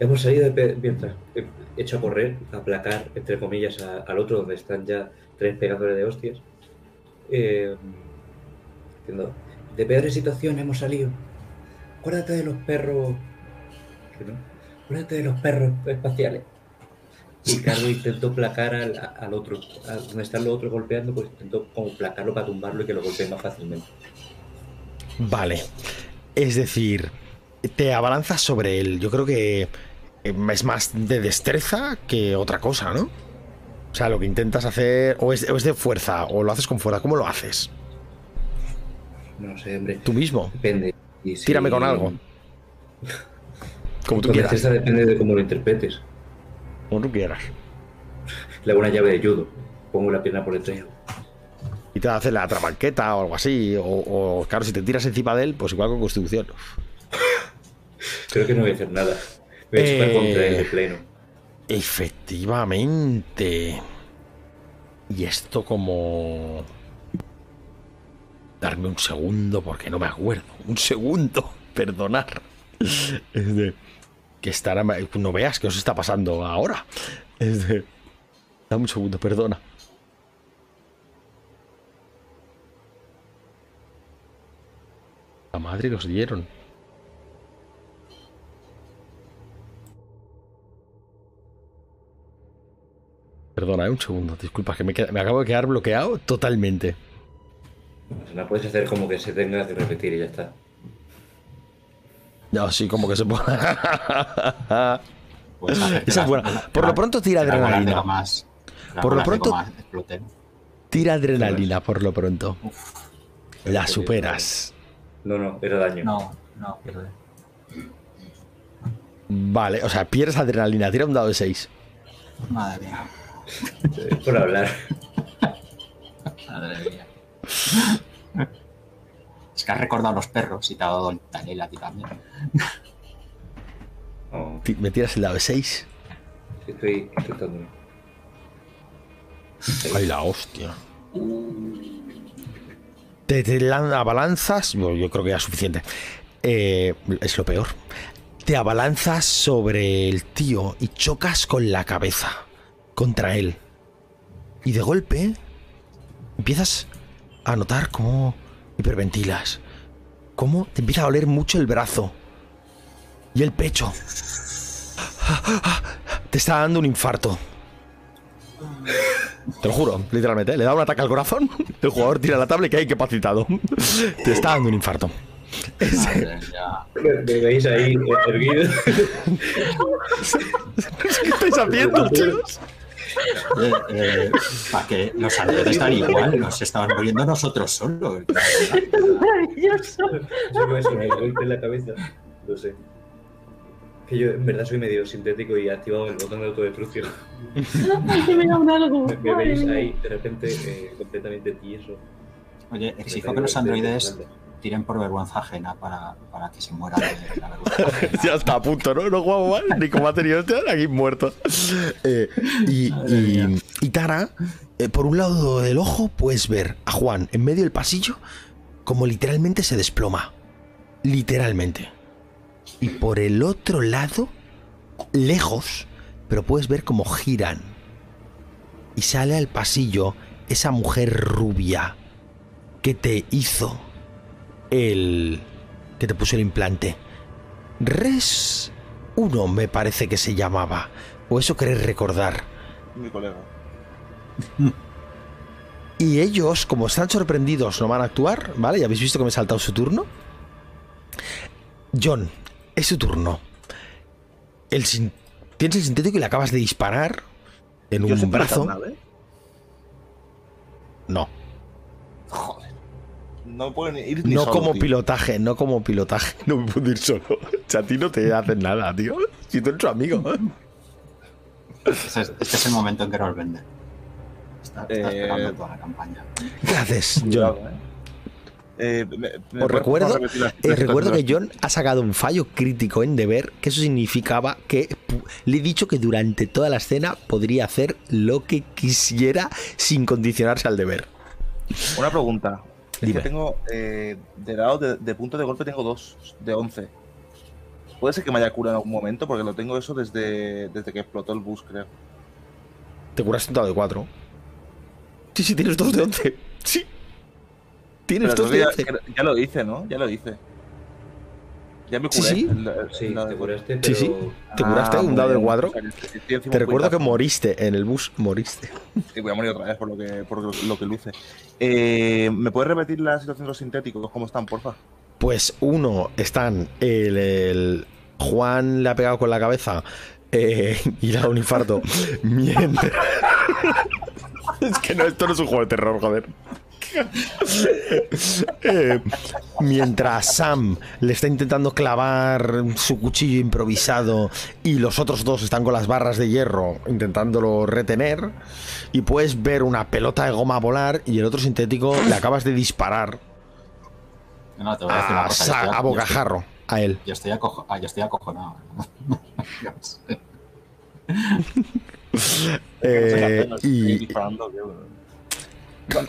hemos salido de mientras he hecho a correr, a aplacar, entre comillas, al otro donde están ya tres pegadores de hostias. Eh, de peores situaciones hemos salido. Acuérdate de los perros. ¿Qué no? Acuérdate de los perros espaciales. Y Carlos intentó placar al, al otro. a donde están los otros golpeando, pues intentó como placarlo para tumbarlo y que lo golpee más fácilmente. Vale. Es decir, te abalanzas sobre él. Yo creo que eh, es más de destreza que otra cosa, ¿no? O sea, lo que intentas hacer, o es, o es de fuerza, o lo haces con fuerza. ¿Cómo lo haces? No sé, hombre. Tú mismo. Depende. Y si- Tírame con algo. Como tú quieras. destreza depende de cómo lo interpretes. Como tú quieras. Le hago una llave de judo. Pongo la pierna por detrás. Y te hace la trabanqueta o algo así. O, o, claro, si te tiras encima de él, pues igual con constitución. Creo que no voy a hacer nada. Eh. pleno. Efectivamente. Y esto como... Darme un segundo porque no me acuerdo. Un segundo. Perdonar. Es de... Que estará... No veas que os está pasando ahora. Es de... Dame un segundo, perdona. La madre los dieron. Perdona, eh, un segundo, disculpa, que me, me acabo de quedar bloqueado totalmente. No puedes hacer como que se tenga que repetir y ya está. No, sí, como que se puede. Que Esa es buena. Por lo pronto tira adrenalina. las Por lo pronto-. Tira adrenalina por lo pronto. La superas. No, no, era daño. No, no, pierde. Vale, o sea, pierdes adrenalina. Tira un dado de 6. Madre mía. Por hablar. Madre mía. Es que has recordado a los perros y te ha dado el Daniel a ti también. No, Me tiras el dado de 6. sí estoy intentando. Ay, la hostia. Te, te lan- abalanzas. bueno, yo creo que ya es suficiente. Eh, es lo peor. Te abalanzas sobre el tío y chocas con la cabeza contra él. Y de golpe empiezas a notar cómo hiperventilas. Cómo te empieza a doler mucho el brazo y el pecho. Te está dando un infarto. Te lo juro, literalmente. ¿eh? Le da un ataque al corazón. El jugador tira la tabla y cae incapacitado. Te está dando un infarto. Madre mía. Me, me veis ahí erguido. ¿Qué estáis haciendo, chicos? Eh, eh, para que los androides están igual, nos estaban muriendo nosotros solos. Maravilloso. Solo eso, me golpe en la cabeza. No sé. Que yo en verdad soy medio sintético y he activado el botón de autodestrucción. Ay, que me da un algo. Me, me veis ahí de repente eh, completamente tieso. Oye, Me exijo que los de- de- androides de- tiren por vergüenza ajena para, para que se mueran de la vergüenza ajena. Ya está a punto, ¿no? No jugamos mal, ni como ha tenido este, aquí muerto. Eh, y, y- y Tara, eh, por un lado del ojo, puedes ver a Juan en medio del pasillo, como literalmente se desploma. Literalmente. Y por el otro lado, lejos, pero puedes ver cómo giran. Y sale al pasillo esa mujer rubia que te hizo el... que te puso el implante. Res 1 me parece que se llamaba. O eso querés recordar. Mi colega. Y ellos, como están sorprendidos, no van a actuar, ¿vale? Ya habéis visto que me he saltado su turno. John, es su turno. El sin- Tienes el sintético y le acabas de disparar. en Yo un brazo. nave. No, Joder. No pueden ir ni no solo, como tío. pilotaje, no como pilotaje. No me puedo ir solo. O sea, a ti no te hacen nada, tío. Si tú eres su amigo. Este es, este es el momento en que nos vende. Está, está Eh, esperando toda la campaña. ¿Qué haces, John? eh. Eh, me- me Os recuerdo, eh, recuerdo que John ha sacado un fallo crítico en deber, que eso significaba que le he dicho que durante toda la escena podría hacer lo que quisiera sin condicionarse al deber. Una pregunta. Es que tengo, eh, de dado de, de punto de golpe tengo dos, de 11. Puede ser que me haya curado en algún momento, porque lo tengo eso desde, desde que explotó el bus, creo. Te curaste un dado de 4. Sí, sí, tienes dos de 11. Sí. Tienes Pero dos de 11. ya, que ya lo hice, ¿no? Ya lo hice. Ya me Sí, curé. sí. el- el- Sí, te curaste, Sí, pero sí. ¿Te curaste Ah, un dado de bien. 4? O sea, que estoy encima Te recuerdo que moriste en el bus, moriste. Y voy a morir otra vez por lo que, por lo, lo que luce. Eh, ¿Me puedes repetir la situación de los sintéticos? ¿Cómo están, porfa? Pues uno están el, el- Juan le ha pegado con la cabeza eh, y le ha dado un infarto. Mientras. es que no, esto no es un juego de terror, joder. Eh, mientras Sam le está intentando clavar su cuchillo improvisado y los otros dos están con las barras de hierro intentándolo retener y puedes ver una pelota de goma volar y el otro sintético le acabas de disparar No, te voy a decir una a, cosa. sa- yo estoy- a estoy- bocajarro a él. Yo estoy, acojo- ah, yo estoy acojonado. Eh, Estoy y.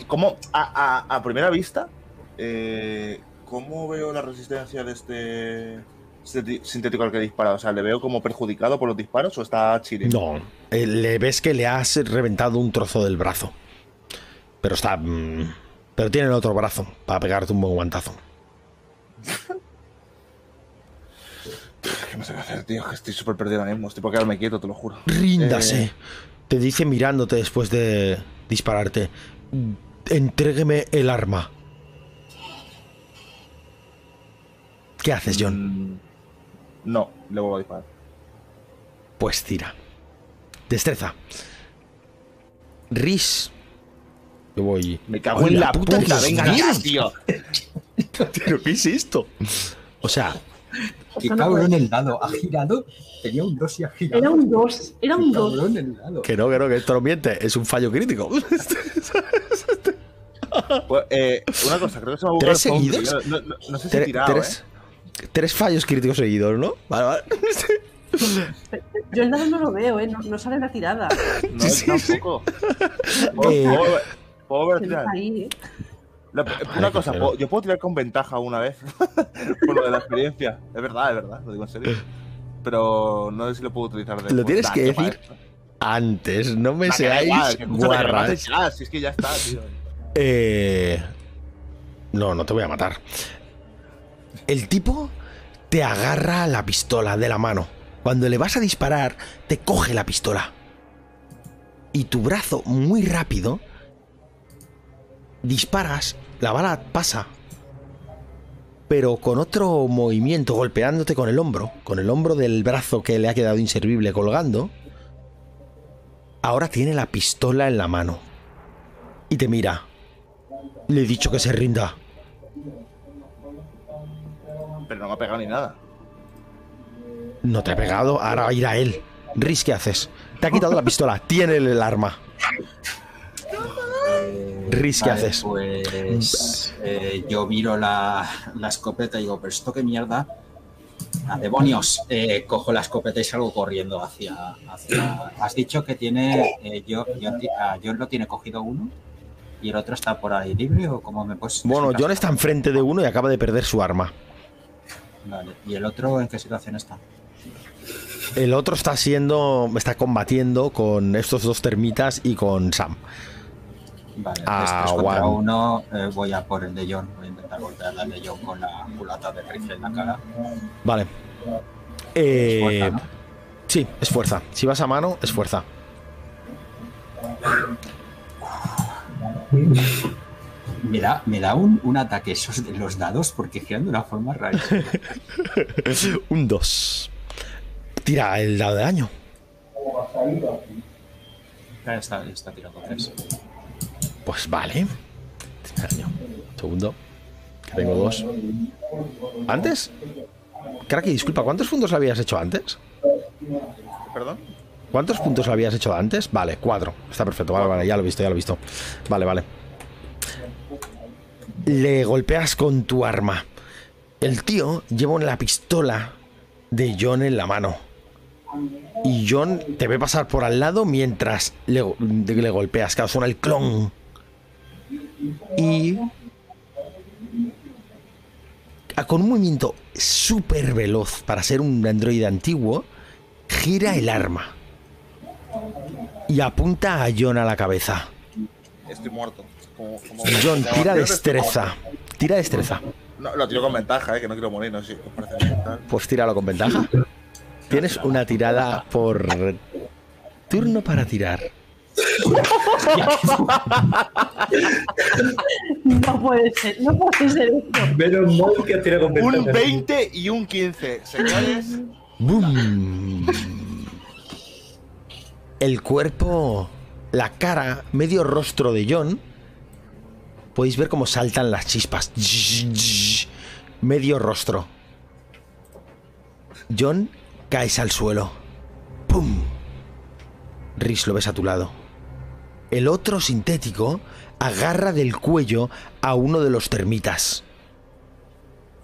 ¿Cómo, a, a- a primera vista, eh, cómo veo la resistencia de este sintético al que he disparado? O sea, ¿le veo como perjudicado por los disparos o está chile? no, eh, le ves que le has reventado un trozo del brazo. Pero está. mm, pero tiene el otro brazo para pegarte un buen guantazo. ¿Qué me sé qué hacer, tío? Que estoy súper perdido ahora mismo. Estoy por quedarme quieto, te lo juro. Ríndase. Eh, Te dice mirándote después de dispararte. Entrégueme el arma. ¿Qué haces, John? mm, No, le vuelvo a disparar. Pues tira. Destreza. Riz. Yo voy. Me cago ¡Ay, en la puta, que os venga tío. ¿Pero qué es esto? O sea, Qué Eso no cabrón puede- el dado. Ha girado. Tenía un 2 y ha girado. Era un 2, era un Qué 2. cabrón el dado. que no, que no, que esto no miente. Es un fallo crítico. Pues, eh, una cosa, creo que se me ha ¿Tres seguidos? tío. No, no- no sé si he tirado, tres, ¿eh? tres fallos críticos seguidos, ¿no? Vale, vale. Yo el dado no lo veo, ¿eh? No, no sale la tirada. No, Sí, yo sí, tampoco. ¿Puedo, Eh, puedo- puedo ver Una cosa, puedo- yo puedo tirar con ventaja una vez. por lo de la experiencia. Es verdad, es verdad, lo digo en serio. Pero no sé si lo puedo utilizar después. Lo tienes que decir. Antes, no me seáis igual, que escúchame, que me guarras. mates ya, si es que ya está, tío. Eh... No, no te voy a matar. El tipo te agarra la pistola de la mano. Cuando le vas a disparar, te coge la pistola. Y tu brazo, muy rápido, disparas, la bala pasa. Pero con otro movimiento, golpeándote con el hombro, con el hombro del brazo que le ha quedado inservible colgando, ahora tiene la pistola en la mano. Y te mira. Le he dicho que se rinda. Pero no me ha pegado ni nada. No te ha pegado, ahora irá él. Riz, ¿qué haces? Te ha quitado la pistola, tiene el arma. Riz, ¿qué Vale, haces? Pues eh, yo miro la, la escopeta y digo, pero esto qué mierda. ¡A demonios! Eh, cojo la escopeta y salgo corriendo hacia. hacia- Has dicho que tiene. eh, yo, yo, ah, John lo tiene cogido uno y el otro está por ahí libre o cómo me puedes. Bueno? John está enfrente de uno y acaba de perder su arma. Vale. ¿Y el otro en qué situación está? El otro está siendo. está combatiendo con estos dos termitas y con Sam. Vale, Ah, contra Juan. uno. eh, voy a por el de John. Voy a intentar golpearle al de John con la culata de rifle en la cara. Vale. Eh, Fuerza, ¿no? Sí, es fuerza. Si vas a mano, es fuerza. Me da, me da un, un ataque esos de los dados porque giran de una forma rara. Un 2. Tira el dado de daño. Eh, Está, está tirando tres. Pues vale. Segundo. Que tengo dos. ¿Antes? Cracky, disculpa, ¿cuántos puntos habías hecho antes? ¿Perdón? ¿Cuántos puntos habías hecho antes? Vale, cuatro. Está perfecto, vale, vale, ya lo he visto, ya lo he visto. Vale, vale. Le golpeas con tu arma. El tío lleva la pistola de John en la mano. Y John te ve pasar por al lado mientras le golpeas. Claro, suena el clon. Y. Con un movimiento súper veloz para ser un androide antiguo, gira el arma y apunta a John a la cabeza. Estoy muerto. Como- como- John, tira destreza. Tira destreza. No, lo tiro con ventaja, eh, que no quiero morir, no sé. Pues tíralo con ventaja. Tienes una tirada por turno para tirar. No puede ser, no puede ser esto. Menos mal que has tirado con Un ventaja. 20 y un 15. Señores, ¡Bum! El cuerpo, la cara, medio rostro de John. Podéis ver cómo saltan las chispas. Medio rostro. John, caes al suelo. ¡Pum! Rhys lo ves a tu lado. El otro sintético agarra del cuello a uno de los termitas.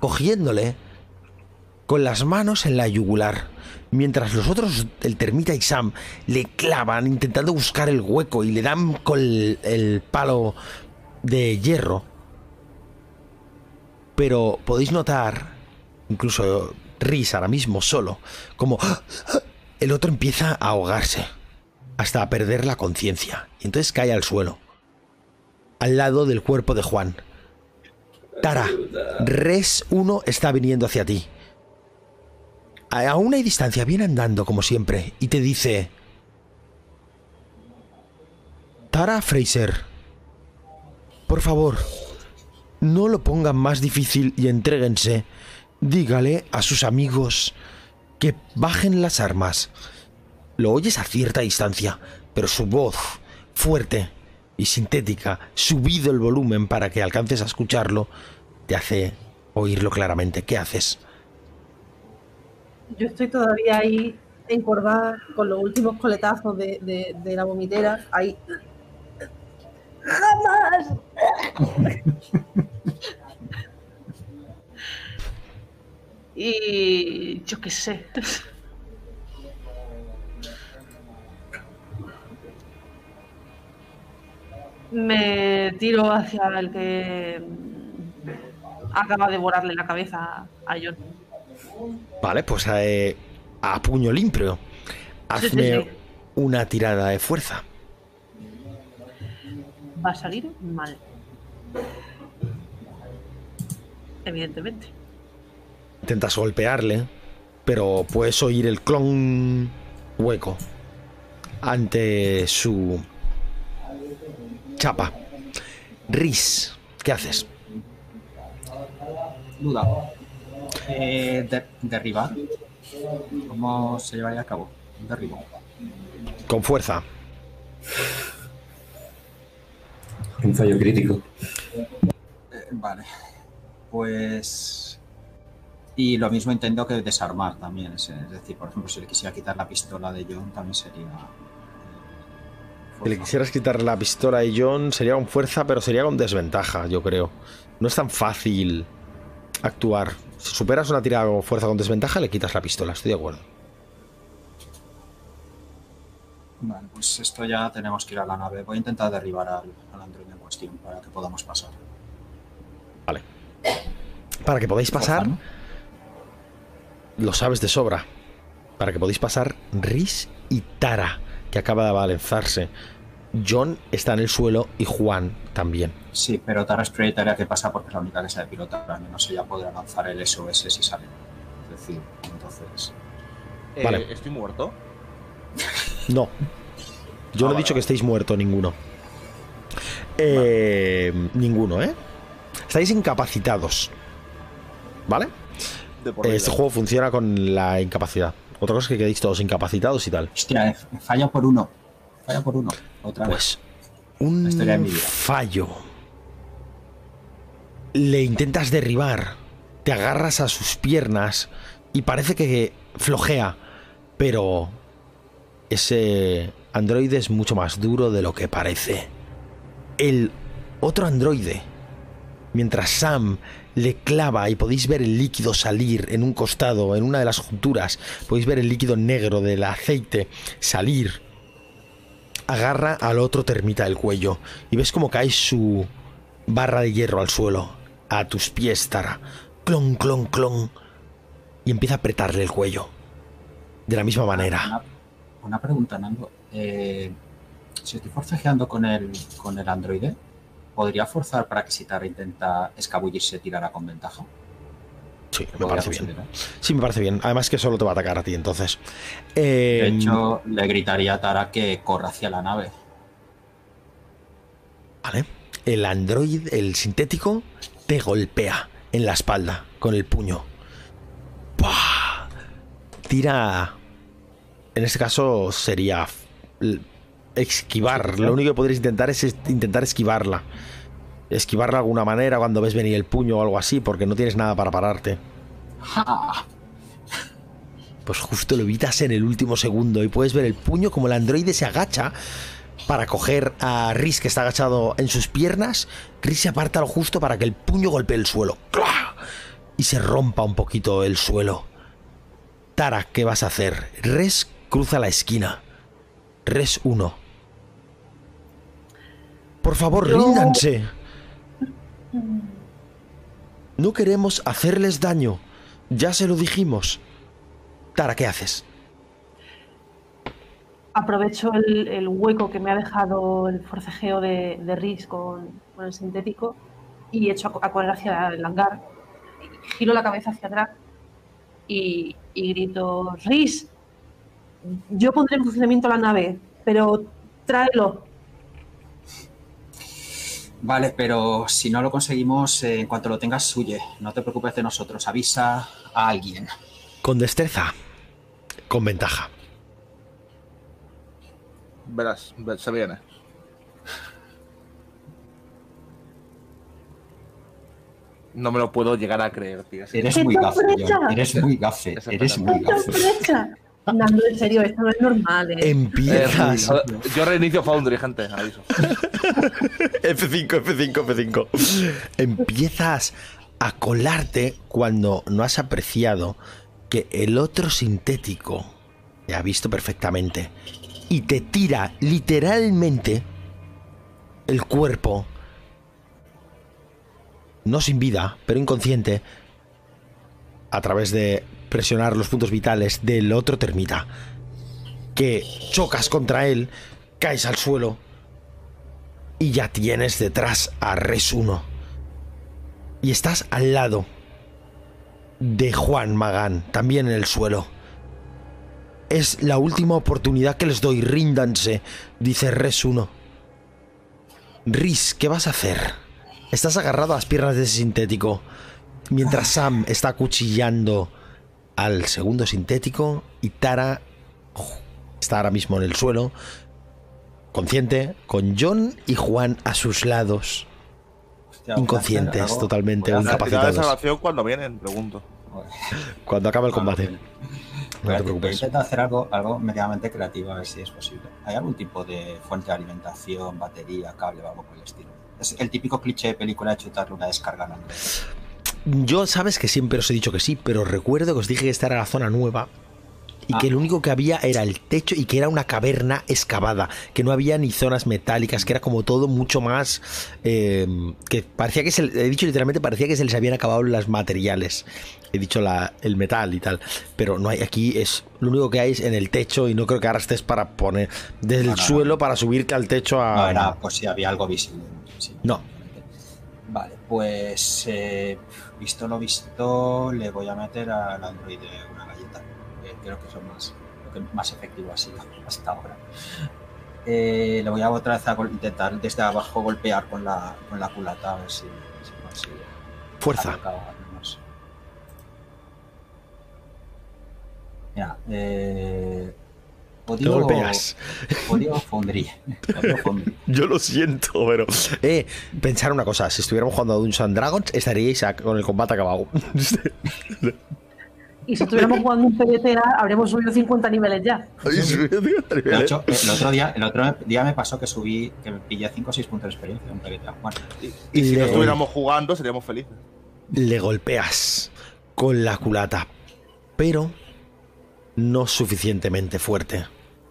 Cogiéndole, con las manos en la yugular, mientras los otros, el termita y Sam, le clavan intentando buscar el hueco y le dan con el, palo de hierro. Pero podéis notar, incluso Rhys ahora mismo solo, como el otro empieza a ahogarse hasta perder la conciencia entonces cae al suelo, al lado del cuerpo de Juan. Tara, Res 1 está viniendo hacia ti. A una distancia viene andando como siempre y te dice... Tara Fraser, por favor, no lo pongan más difícil y entréguense. Dígale a sus amigos que bajen las armas. Lo oyes a cierta distancia, pero su voz, fuerte y sintética, subido el volumen para que alcances a escucharlo, te hace oírlo claramente. ¿Qué haces? Yo estoy todavía ahí encorvada con los últimos coletazos de, de- de la vomitera. Ahí. ¡Jamás! y yo qué sé. Me tiro hacia el que acaba de borrarle la cabeza a John. Vale, pues eh, a puño limpio. Sí, sí, Hazme sí. una tirada de fuerza. va a salir mal. Evidentemente. Intentas golpearle, pero puedes oír el clon hueco ante su chapa. Riz, ¿qué haces? Duda. Eh, de- derribar. ¿Cómo se llevaría a cabo? Un derribo. Con fuerza. Un fallo crítico. Eh, vale. Pues. Y lo mismo intento que desarmar también. Es, es decir, por ejemplo, si le quisiera quitar la pistola de John, también sería. Si le quisieras quitar la pistola a John, sería con fuerza, pero sería con desventaja, yo creo. No es tan fácil actuar. Si superas una tirada con fuerza con desventaja, le quitas la pistola, estoy de acuerdo. Vale, pues esto ya tenemos que ir a la nave. Voy a intentar derribar al, al androide en cuestión para que podamos pasar. Vale. Para que podáis pasar, lo sabes de sobra. Para que podáis pasar Riz y Tara, que acaba de abalanzarse. John está en el suelo y Juan también. Sí, pero Tara es prioritaria que pasa porque es la única que sabe pilotar. Al menos ella podrá lanzar el SOS si sale. Es decir, entonces. eh, Vale. estoy muerto. No. Yo no Ah, he vale, dicho que estéis muertos ninguno. Eh, Ninguno, ¿eh? Estáis incapacitados. ¿Vale? Este juego funciona con la incapacidad. Otra cosa es que quedéis todos incapacitados y tal. Hostia, he fallado por uno. Falla por uno. Otra vez. Pues un La historia de mi vida. fallo. Le intentas derribar, te agarras a sus piernas y parece que flojea, pero ese androide es mucho más duro de lo que parece. El otro androide, mientras Sam le clava y podéis ver el líquido salir en un costado, en una de las junturas, podéis ver el líquido negro del aceite salir agarra al otro termita del cuello y ves como cae su barra de hierro al suelo, a tus pies, Tara. Clon, clon, clon. Y empieza a apretarle el cuello. De la misma manera. Una, una pregunta, Nando. Eh, si estoy forcejeando con el, con el androide, ¿podría forzar para que si Tara intenta escabullirse tirara con ventaja? Sí, me parece bien. Sí, me parece bien. Además que solo te va a atacar a ti, entonces. De Eh, hecho, le gritaría a Tara que corra hacia la nave. Vale. El androide, el sintético, te golpea en la espalda con el puño. ¡Pah! Tira. En este caso sería esquivar. Lo único que podrías intentar es est- intentar esquivarla. Esquivarla de alguna manera cuando ves venir el puño o algo así, porque no tienes nada para pararte. ¡Ja! Pues justo lo evitas en el último segundo y puedes ver el puño como el androide se agacha para coger a Riz que está agachado en sus piernas. Riz se aparta lo justo para que el puño golpee el suelo. ¡Cla! Y se rompa un poquito el suelo. Tara, ¿qué vas a hacer? Res cruza la esquina. Res 1. Por favor, Yo- ríndanse. No queremos hacerles daño. Ya se lo dijimos. Tara, ¿qué haces? Aprovecho el, el hueco que me ha dejado el forcejeo de, de Riz con, con el sintético y echo a, a correr hacia el hangar. Y giro la cabeza hacia atrás y, y grito: Riz, yo pondré en funcionamiento la nave, pero tráelo. Vale, pero si no lo conseguimos, eh, en cuanto lo tengas, huye. No te preocupes de nosotros. Avisa a alguien. Con destreza. Con ventaja. Verás, ve- se viene. No me lo puedo llegar a creer, tío. Eres ¡Qué muy gafe. Eres muy gafe. Es Eres muy ¡Qué gafe. Nando, en serio, esto no es normal. ¿eh? Empiezas. Eh, yo reinicio Foundry, gente, aviso. F5, F5, F5. Empiezas a colarte cuando no has apreciado que el otro sintético te ha visto perfectamente y te tira literalmente el cuerpo, no sin vida, pero inconsciente, a través de presionar los puntos vitales del otro termita, que chocas contra él, caes al suelo y ya tienes detrás a Res 1. Y estás al lado de Juan Magán, también en el suelo. Es la última oportunidad que les doy, ríndanse, dice Res 1. Riz, ¿qué vas a hacer? Estás agarrado a las piernas de ese sintético, mientras Sam está acuchillando al segundo sintético y Tara está ahora mismo en el suelo, consciente, con John y Juan a sus lados, Hostia, inconscientes, hacer totalmente de incapacitados. salvación cuando vienen, pregunto. Cuando acabe el combate. Voy No a te preocupes. intentar hacer algo, algo medianamente creativo, a ver si es posible. ¿Hay algún tipo de fuente de alimentación, batería, cable o algo por el estilo? Es el típico cliché de película de chutarle una descarga Android. Yo sabes que siempre os he dicho que sí, pero recuerdo que os dije que esta era la zona nueva y Ah. que lo único que había era el techo y que era una caverna excavada, que no había ni zonas metálicas, que era como todo mucho más... eh, que parecía que se, he dicho literalmente, parecía que se les habían acabado los materiales. He dicho la, el metal y tal, pero no hay aquí, es lo único que hay es en el techo y no creo que ahora estés para poner desde No, el no, no. suelo para subirte al techo a... No, era pues si había algo visible. sí. No. Vale, pues eh, visto lo visto, le voy a meter al Android una galleta. creo que es lo más, lo que más efectivo ha sido hasta ahora. Eh, le voy a otra vez a intentar desde abajo golpear con la, con la culata a ver si, si consigue. Fuerza. Mira, eh, Te Odio, golpeas. odio. Yo lo siento, pero. Eh, pensar una cosa: si estuviéramos jugando a Dungeons and Dragons, estaríais con el combate acabado. Y si estuviéramos jugando un PBTA, habríamos subido 50 niveles ya. De hecho, el otro día, el otro día me pasó que subí, que me pillé 5 o 6 puntos de experiencia en un. Bueno, Y si Le- no estuviéramos jugando, seríamos felices. Le golpeas con la culata, pero no suficientemente fuerte.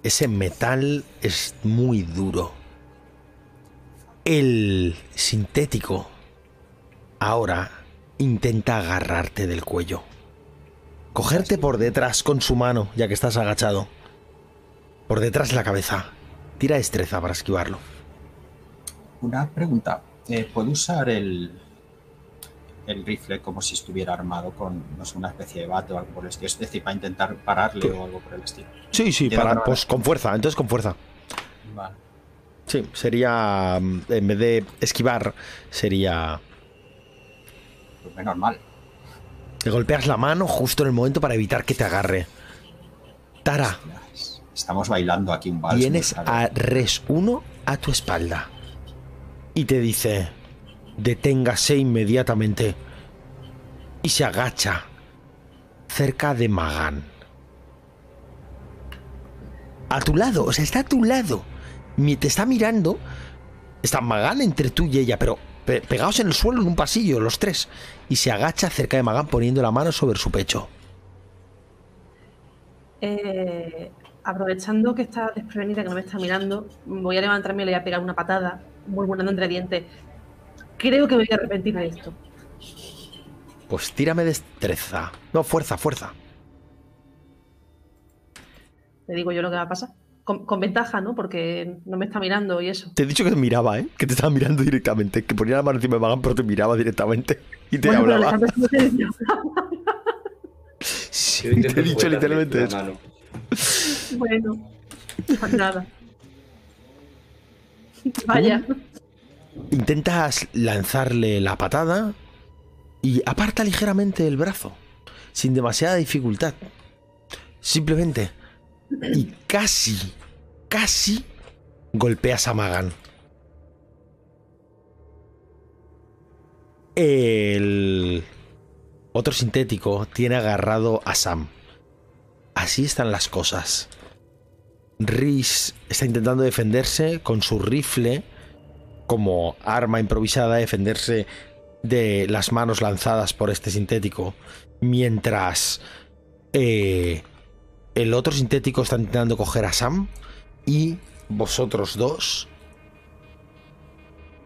Ese metal es muy duro. El sintético ahora intenta agarrarte del cuello. Cogerte por detrás con su mano, ya que estás agachado. Por detrás de la cabeza. Tira destreza para esquivarlo. una pregunta. Eh, ¿Puedo usar el, el rifle como si estuviera armado con no sé, una especie de bate o algo por el estilo? Es decir, para intentar pararle o algo por el estilo. Sí, sí, para, pues con fuerza, entonces con fuerza. Vale. Sí, sería. mm, En vez de esquivar, sería. Pues menos mal. Le golpeas la mano justo en el momento para evitar que te agarre. Tara, Hostias, Estamos bailando aquí un vals. tienes a. Res 1 a tu espalda. Y te dice: Deténgase inmediatamente. Y se agacha cerca de Magan. A tu lado, o sea, está a tu lado. Te está mirando. Está Magan entre tú y ella, pero pe- pegados en el suelo en un pasillo, los tres. Y se agacha cerca de Magan poniendo la mano sobre su pecho. Eh, aprovechando que está desprevenida, que no me está mirando, voy a levantarme y le voy a pegar una patada, murmurando entre dientes. Creo que me voy a arrepentir de esto. Pues tírame destreza. No, fuerza, fuerza. Le digo yo lo que va a pasar. Con, con ventaja, ¿no? Porque no me está mirando y eso. Te he dicho que te miraba, ¿eh? Que te estaba mirando directamente. Que ponía la mano encima de Magan, pero te miraba directamente. Y te Bueno, hablaba. Alejandro, ¿cómo te? Sí, te he dicho literalmente eso. mano. Bueno, pues nada. Vaya. Intentas lanzarle la patada y aparta ligeramente el brazo. Sin demasiada dificultad. Simplemente. Y casi, casi golpeas a Magan. El otro sintético tiene agarrado a Sam. Así están las cosas. Rhys está intentando defenderse con su rifle como arma improvisada, defenderse de las manos lanzadas por este sintético. Mientras eh, el otro sintético está intentando coger a Sam y vosotros dos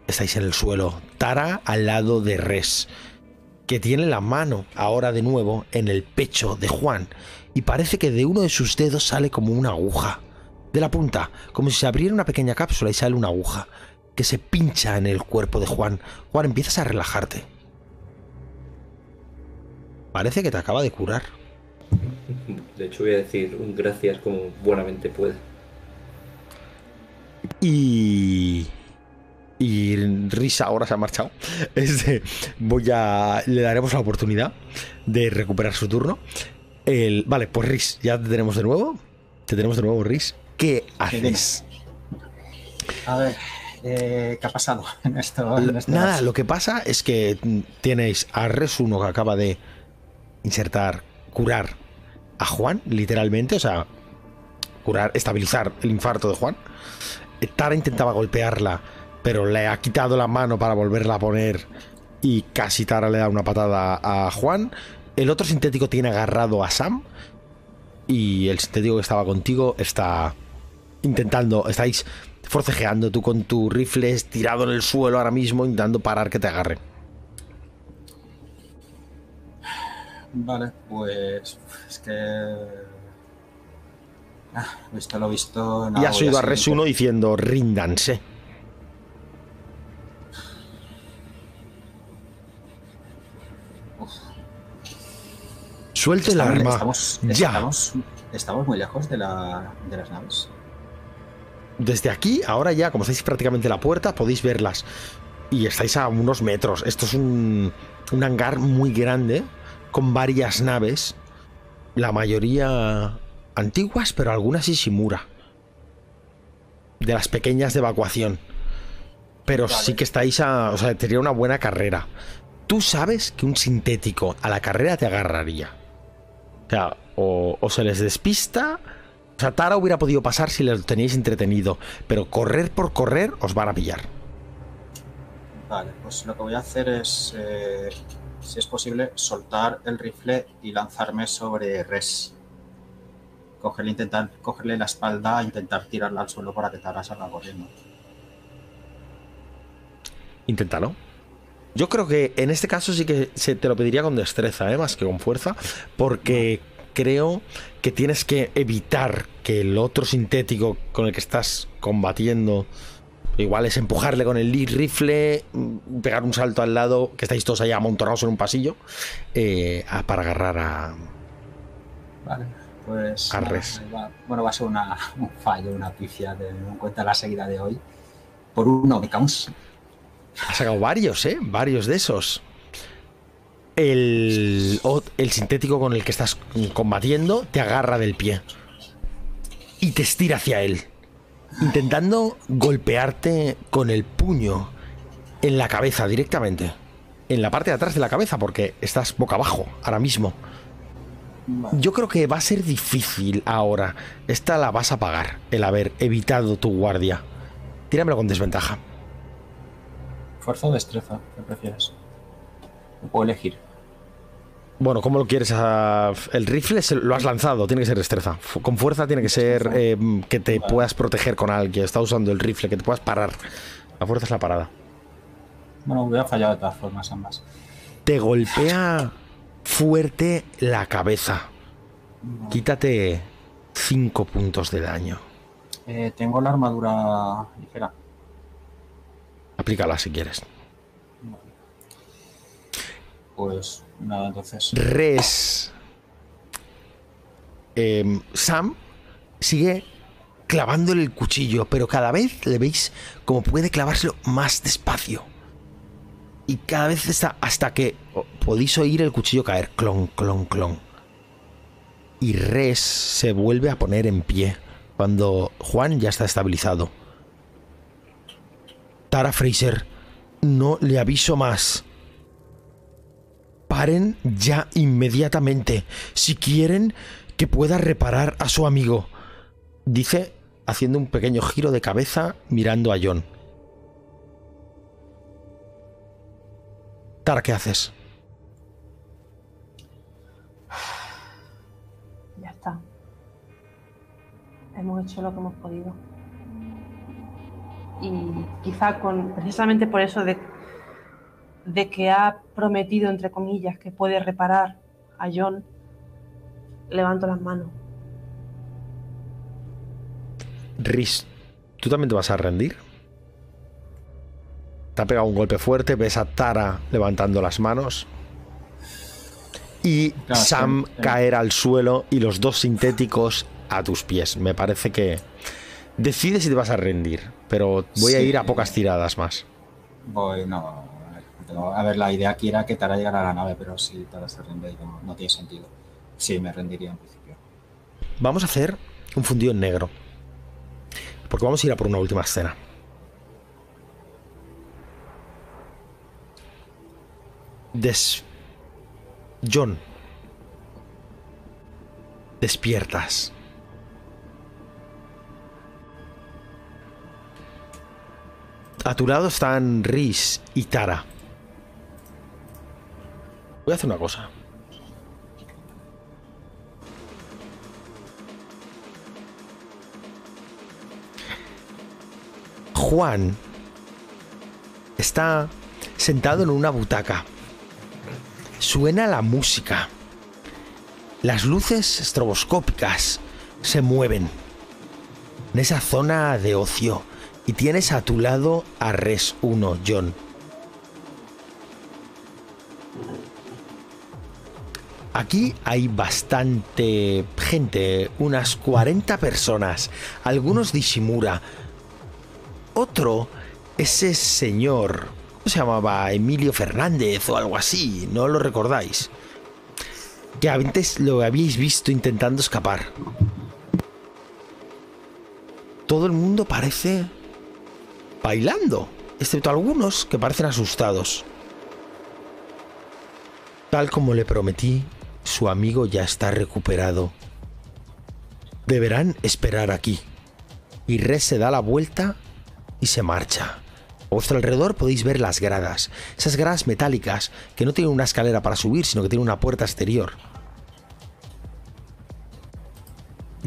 estáis en el suelo. Tara al lado de Res, que tiene la mano ahora de nuevo en el pecho de Juan y parece que de uno de sus dedos sale como una aguja. De la punta, como si se abriera una pequeña cápsula y sale una aguja que se pincha en el cuerpo de Juan. Juan, empiezas a relajarte. Parece que te acaba de curar. De hecho, voy a decir un gracias como buenamente puede. Y. Y Risa ahora se ha marchado. Este, voy a. Le daremos la oportunidad de recuperar su turno. El, vale, pues Riz, ya te tenemos de nuevo. Te tenemos de nuevo, Riz. ¿Qué haces? A ver, eh, ¿qué ha pasado en esto? en este Nada, lo que pasa es que tenéis a Res 1 que acaba de insertar, curar a Juan, literalmente, o sea, curar, estabilizar el infarto de Juan. Eh, Tara intentaba golpearla, pero le ha quitado la mano para volverla a poner y casi Tara le da una patada a Juan. El otro sintético tiene agarrado a Sam y el sintético que estaba contigo está intentando, estáis forcejeando tú con tu rifle tirado en el suelo ahora mismo intentando parar que te agarren. Vale, pues es que... Ah, visto lo visto... nada, y has oído a seguir Res 1 diciendo ríndanse. Suelte el arma. Estamos, ya. Estamos, estamos muy lejos de, la, de las naves. Desde aquí, ahora ya, como estáis prácticamente en la puerta, podéis verlas. Y estáis a unos metros. Esto es un, un hangar muy grande, con varias naves. La mayoría antiguas, pero algunas Ishimura. De las pequeñas de evacuación. Pero Vale. sí que estáis a. O sea, sería una buena carrera. Tú sabes que un sintético a la carrera te agarraría. O sea, o, o se les despista. O sea, Tara hubiera podido pasar si les teníais entretenido. Pero correr por correr os van a pillar. Vale, pues lo que voy a hacer es, eh, si es posible, soltar el rifle y lanzarme sobre Res. Cogerle, intentar, cogerle la espalda e intentar tirarla al suelo para que Tara salga corriendo. Inténtalo. Yo creo que en este caso sí que se te lo pediría con destreza, ¿eh? más que con fuerza, porque creo que tienes que evitar que el otro sintético con el que estás combatiendo, igual es empujarle con el rifle, mm, pegar un salto al lado, que estáis todos ahí amontonados en un pasillo, eh, a- para agarrar a... Vale, pues. A nada, Res. va- bueno, va a ser una, un fallo, una pifia, teniendo en cuenta la seguida de hoy. Por uno, me caos. Ha sacado varios, ¿eh? Varios de esos. El, el sintético con el que estás combatiendo te agarra del pie. Y te estira hacia él. Intentando golpearte con el puño en la cabeza directamente. En la parte de atrás de la cabeza, porque estás boca abajo ahora mismo. Yo creo que va a ser difícil ahora. Esta la vas a pagar, el haber evitado tu guardia. Tíramelo con desventaja. Fuerza o destreza, ¿qué prefieres? Puedo elegir. Bueno, ¿cómo lo quieres? Ah, El rifle se- lo has lanzado, tiene que ser destreza. Con fuerza tiene que ser eh, que te Vale. puedas proteger con alguien. Está usando el rifle, que te puedas parar. La fuerza es la parada. Bueno, hubiera fallado de todas formas ambas. Te golpea fuerte la cabeza. Quítate 5 puntos de daño. Eh, tengo la armadura ligera. Aplícala si quieres. Pues nada, entonces. Res. Em, Sam sigue clavándole el cuchillo, pero cada vez le veis como puede clavárselo más despacio. Y cada vez está hasta que oh, podéis oír el cuchillo caer. Clon, clon, clon. Y Res se vuelve a poner en pie cuando Juan ya está estabilizado. Tara Fraser, no le aviso más. Paren ya inmediatamente si quieren que pueda reparar a su amigo. Dice haciendo un pequeño giro de cabeza mirando a John. Tara, ¿qué haces? Ya está. Hemos hecho lo que hemos podido. Y quizá con precisamente por eso de, de que ha prometido, entre comillas, que puede reparar a John, levanto las manos. Riz, ¿tú también te vas a rendir? Te ha pegado un golpe fuerte, ves a Tara levantando las manos. Y Claro, Sam sí, sí. caer al suelo y los dos sintéticos a tus pies. Me parece que decides si te vas a rendir, pero voy a ir a pocas tiradas más. Voy, no. A ver, la idea aquí era que Tara llegara a la nave, pero si Tara se rinde, no, no tiene sentido. Sí, me rendiría en principio. Vamos a hacer un fundido en negro. Porque vamos a ir a por una última escena. Des... John. Despiertas. A tu lado están Rhys y Tara. Voy a hacer una cosa. Juan está sentado en una butaca. Suena la música. Las luces estroboscópicas se mueven en esa zona de ocio y tienes a tu lado a Res 1, John. Aquí hay bastante gente, unas 40 personas, algunos de Ishimura, otro, ese señor, ¿cómo se llamaba? Emilio Fernández o algo así, ¿no lo recordáis? Que antes lo habíais visto intentando escapar. todo el mundo parece bailando, excepto algunos que parecen asustados. Tal como le prometí, su amigo ya está recuperado. Deberán esperar aquí. Y Res se da la vuelta y se marcha. A vuestro alrededor podéis ver las gradas, esas gradas metálicas que no tienen una escalera para subir, sino que tienen una puerta exterior.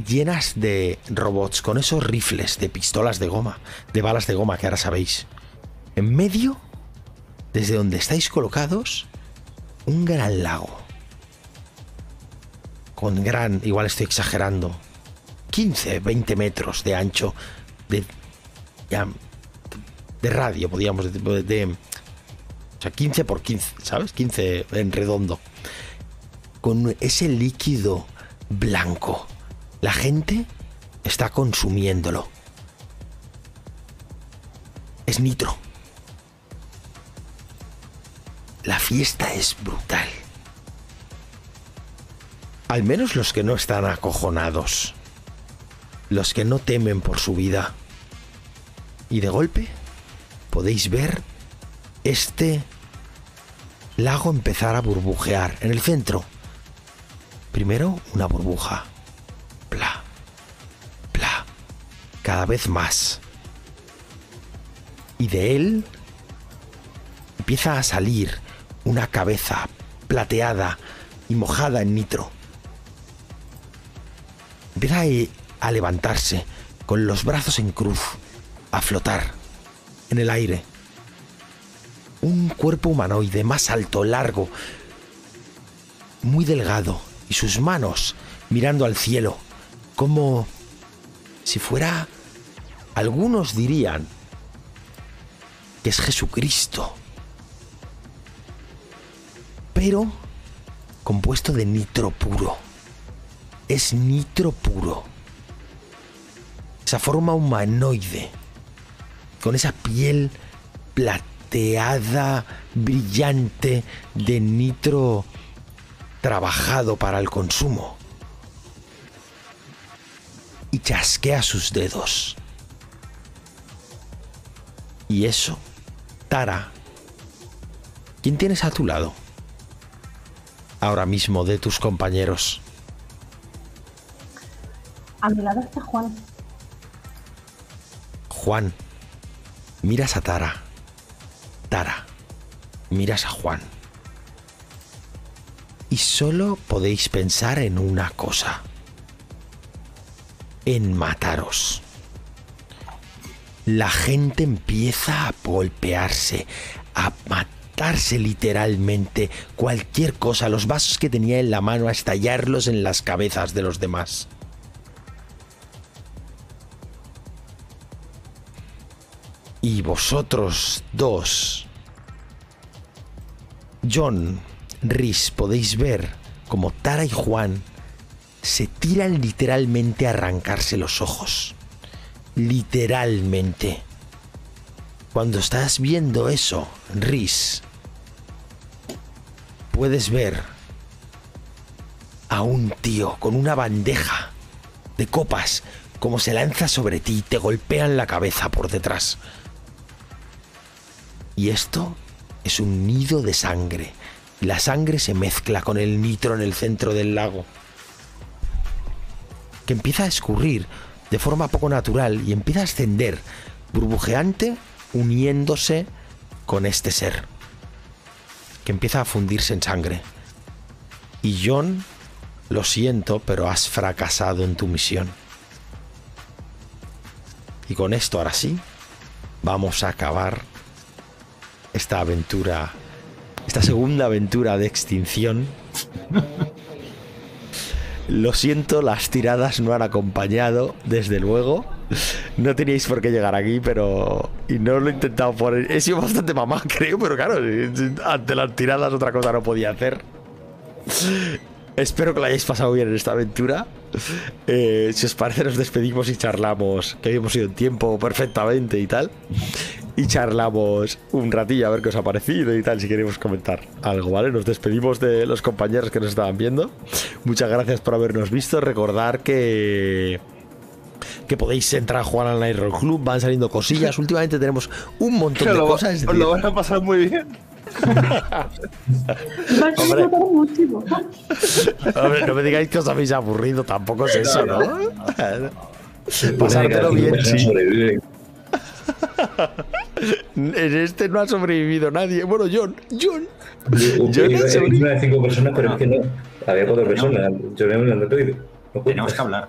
Llenas de robots con esos rifles de pistolas de goma, de balas de goma que ahora sabéis. En medio, desde donde estáis colocados, un gran lago. Con gran, igual estoy exagerando, 15, 20 metros de ancho, de, de radio, podríamos decir, de, de- o sea, 15 por 15, ¿sabes? 15 en redondo. Con ese líquido blanco. La gente está consumiéndolo. Es nitro. La fiesta es brutal. Al menos los que no están acojonados. Los que no temen por su vida. Y de golpe podéis ver este lago empezar a burbujear en el centro. Primero una burbuja. Pla. Pla. Cada vez más. Y de él empieza a salir una cabeza plateada y mojada en nitro. Empieza a, a levantarse con los brazos en cruz, a flotar en el aire. Un cuerpo humanoide más alto, largo, muy delgado, y sus manos mirando al cielo, como si fuera, algunos dirían, que es Jesucristo, pero compuesto de nitro puro. Es nitro puro. Esa forma humanoide, con esa piel plateada, brillante, de nitro trabajado para el consumo. Y chasquea sus dedos. Y eso, Tara, ¿quién tienes a tu lado? Ahora mismo de tus compañeros. A mi lado está Juan. Juan, miras a Tara. Tara, miras a Juan. Y solo podéis pensar en una cosa. En mataros. La gente empieza a golpearse, a matarse literalmente. Cualquier cosa, los vasos que tenía en la mano, a estallarlos en las cabezas de los demás. Y vosotros dos, John, Rhys, podéis ver como Tara y Juan se tiran literalmente a arrancarse los ojos. Literalmente. Cuando estás viendo eso, Rhys, puedes ver a un tío con una bandeja de copas como se lanza sobre ti y te golpean la cabeza por detrás. Y esto es un nido de sangre. La sangre se mezcla con el nitro en el centro del lago. Que empieza a escurrir de forma poco natural y empieza a ascender, burbujeante, uniéndose con este ser. Que empieza a fundirse en sangre. Y John, lo siento, pero has fracasado en tu misión. Y con esto, ahora sí, vamos a acabar esta aventura, esta segunda aventura de extinción. Lo siento, las tiradas no han acompañado, desde luego. No teníais por qué llegar aquí, pero. Y no lo he intentado por. He sido bastante mamá, creo, pero claro, ante las tiradas otra cosa no podía hacer. Espero que lo hayáis pasado bien en esta aventura. Eh, si os parece, nos despedimos y charlamos, que habíamos ido en tiempo perfectamente y tal. Y charlamos un ratillo a ver qué os ha parecido y tal, si queréis comentar algo, ¿vale? Nos despedimos de los compañeros que nos estaban viendo. Muchas gracias por habernos visto. Recordar que que podéis entrar a jugar al Night Roll Club, van saliendo cosillas. Últimamente tenemos un montón de lo, cosas. os lo van a pasar muy bien. Hombre. no me digáis que os habéis aburrido, tampoco es eso, ¿no? Pasártelo bien, sí. En este no ha sobrevivido nadie. Bueno, John, John. Yo. Una de cinco personas, pero es que no. Había cuatro personas. Yo me lo. No Tenemos que hablar.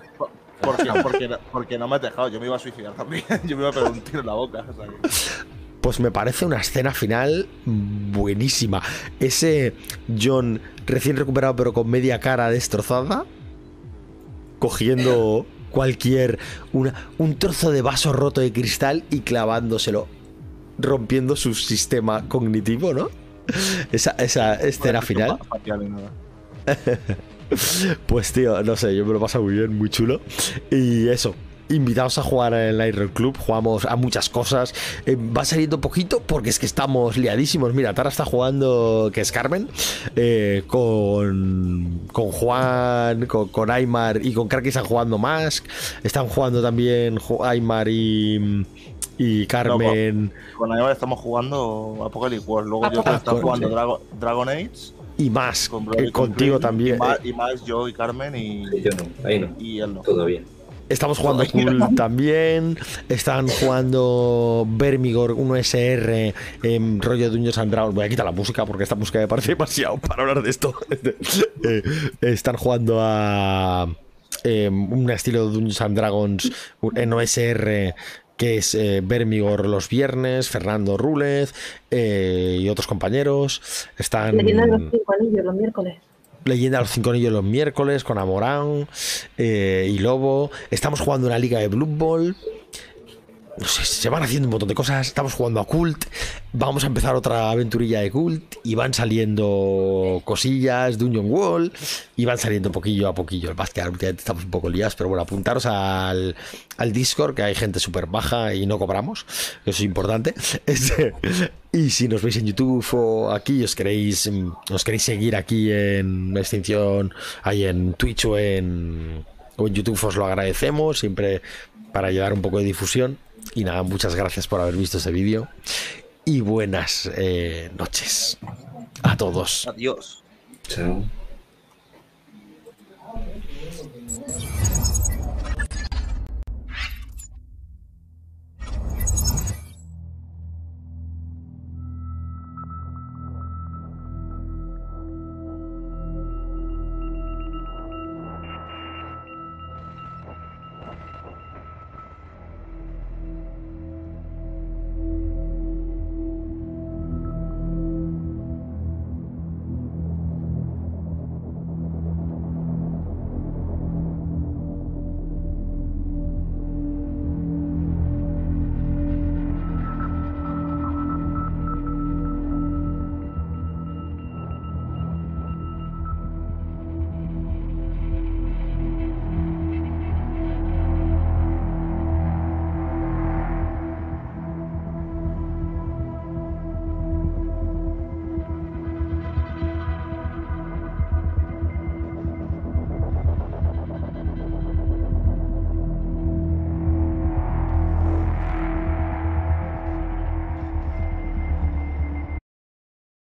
Porque, porque, porque no me has dejado, yo me iba a suicidar también. Yo me iba a pegar un tiro en la boca. o sea que- Pues me parece una escena final buenísima. Ese John recién recuperado pero con media cara destrozada, cogiendo cualquier una, un trozo de vaso roto de cristal y clavándoselo, rompiendo su sistema cognitivo, ¿no? Esa, esa escena final. Pues tío, no sé, yo me lo paso muy bien, muy chulo. Y eso, invitados a jugar en el Iron Club, jugamos a muchas cosas. Eh, va saliendo poquito porque es que estamos liadísimos. Mira, Tara está jugando, que es Carmen, eh, con, con Juan, con, con Aymar y con Kraki están jugando más. Están jugando también Aymar y, y Carmen. Con Aníbal estamos jugando Apocalypse War. Luego yo Ah, estoy con- jugando. Dragon, Dragon Age. y más, Con eh, con contigo Green, también. Y más, y más yo y Carmen y, Yo no, ahí no. y él no. Todo bien. Estamos jugando Cool también. Están jugando Vermigor 1SR en rollo de Dungeons and Dragons. Voy a quitar la música porque esta música me parece demasiado para hablar de esto. Eh, están jugando a eh, un estilo de Dungeons and Dragons en OSR que es eh, Vermigor los viernes, Fernando Rúlez eh, y otros compañeros. Están de los cinco anillos los miércoles. Leyenda de los Cinco Anillos los miércoles con Amorán eh, y Lobo. Estamos jugando una liga de Blood Bowl. No sé, se van haciendo un montón de cosas. Estamos jugando a Cult. Vamos a empezar otra aventurilla de Cult. Y van saliendo cosillas, Dungeon Wall. Y van saliendo poquillo a poquillo. El que últimamente estamos un poco liados. Pero bueno, apuntaros al, al Discord, que hay gente súper baja y no cobramos. Eso es importante. Y si nos veis en YouTube o aquí, os queréis, os queréis seguir aquí en Extinción, ahí en Twitch o en, o en YouTube, os lo agradecemos siempre para llevar un poco de difusión. Y nada, muchas gracias por haber visto este vídeo y buenas eh, noches a todos. Adiós. Chao.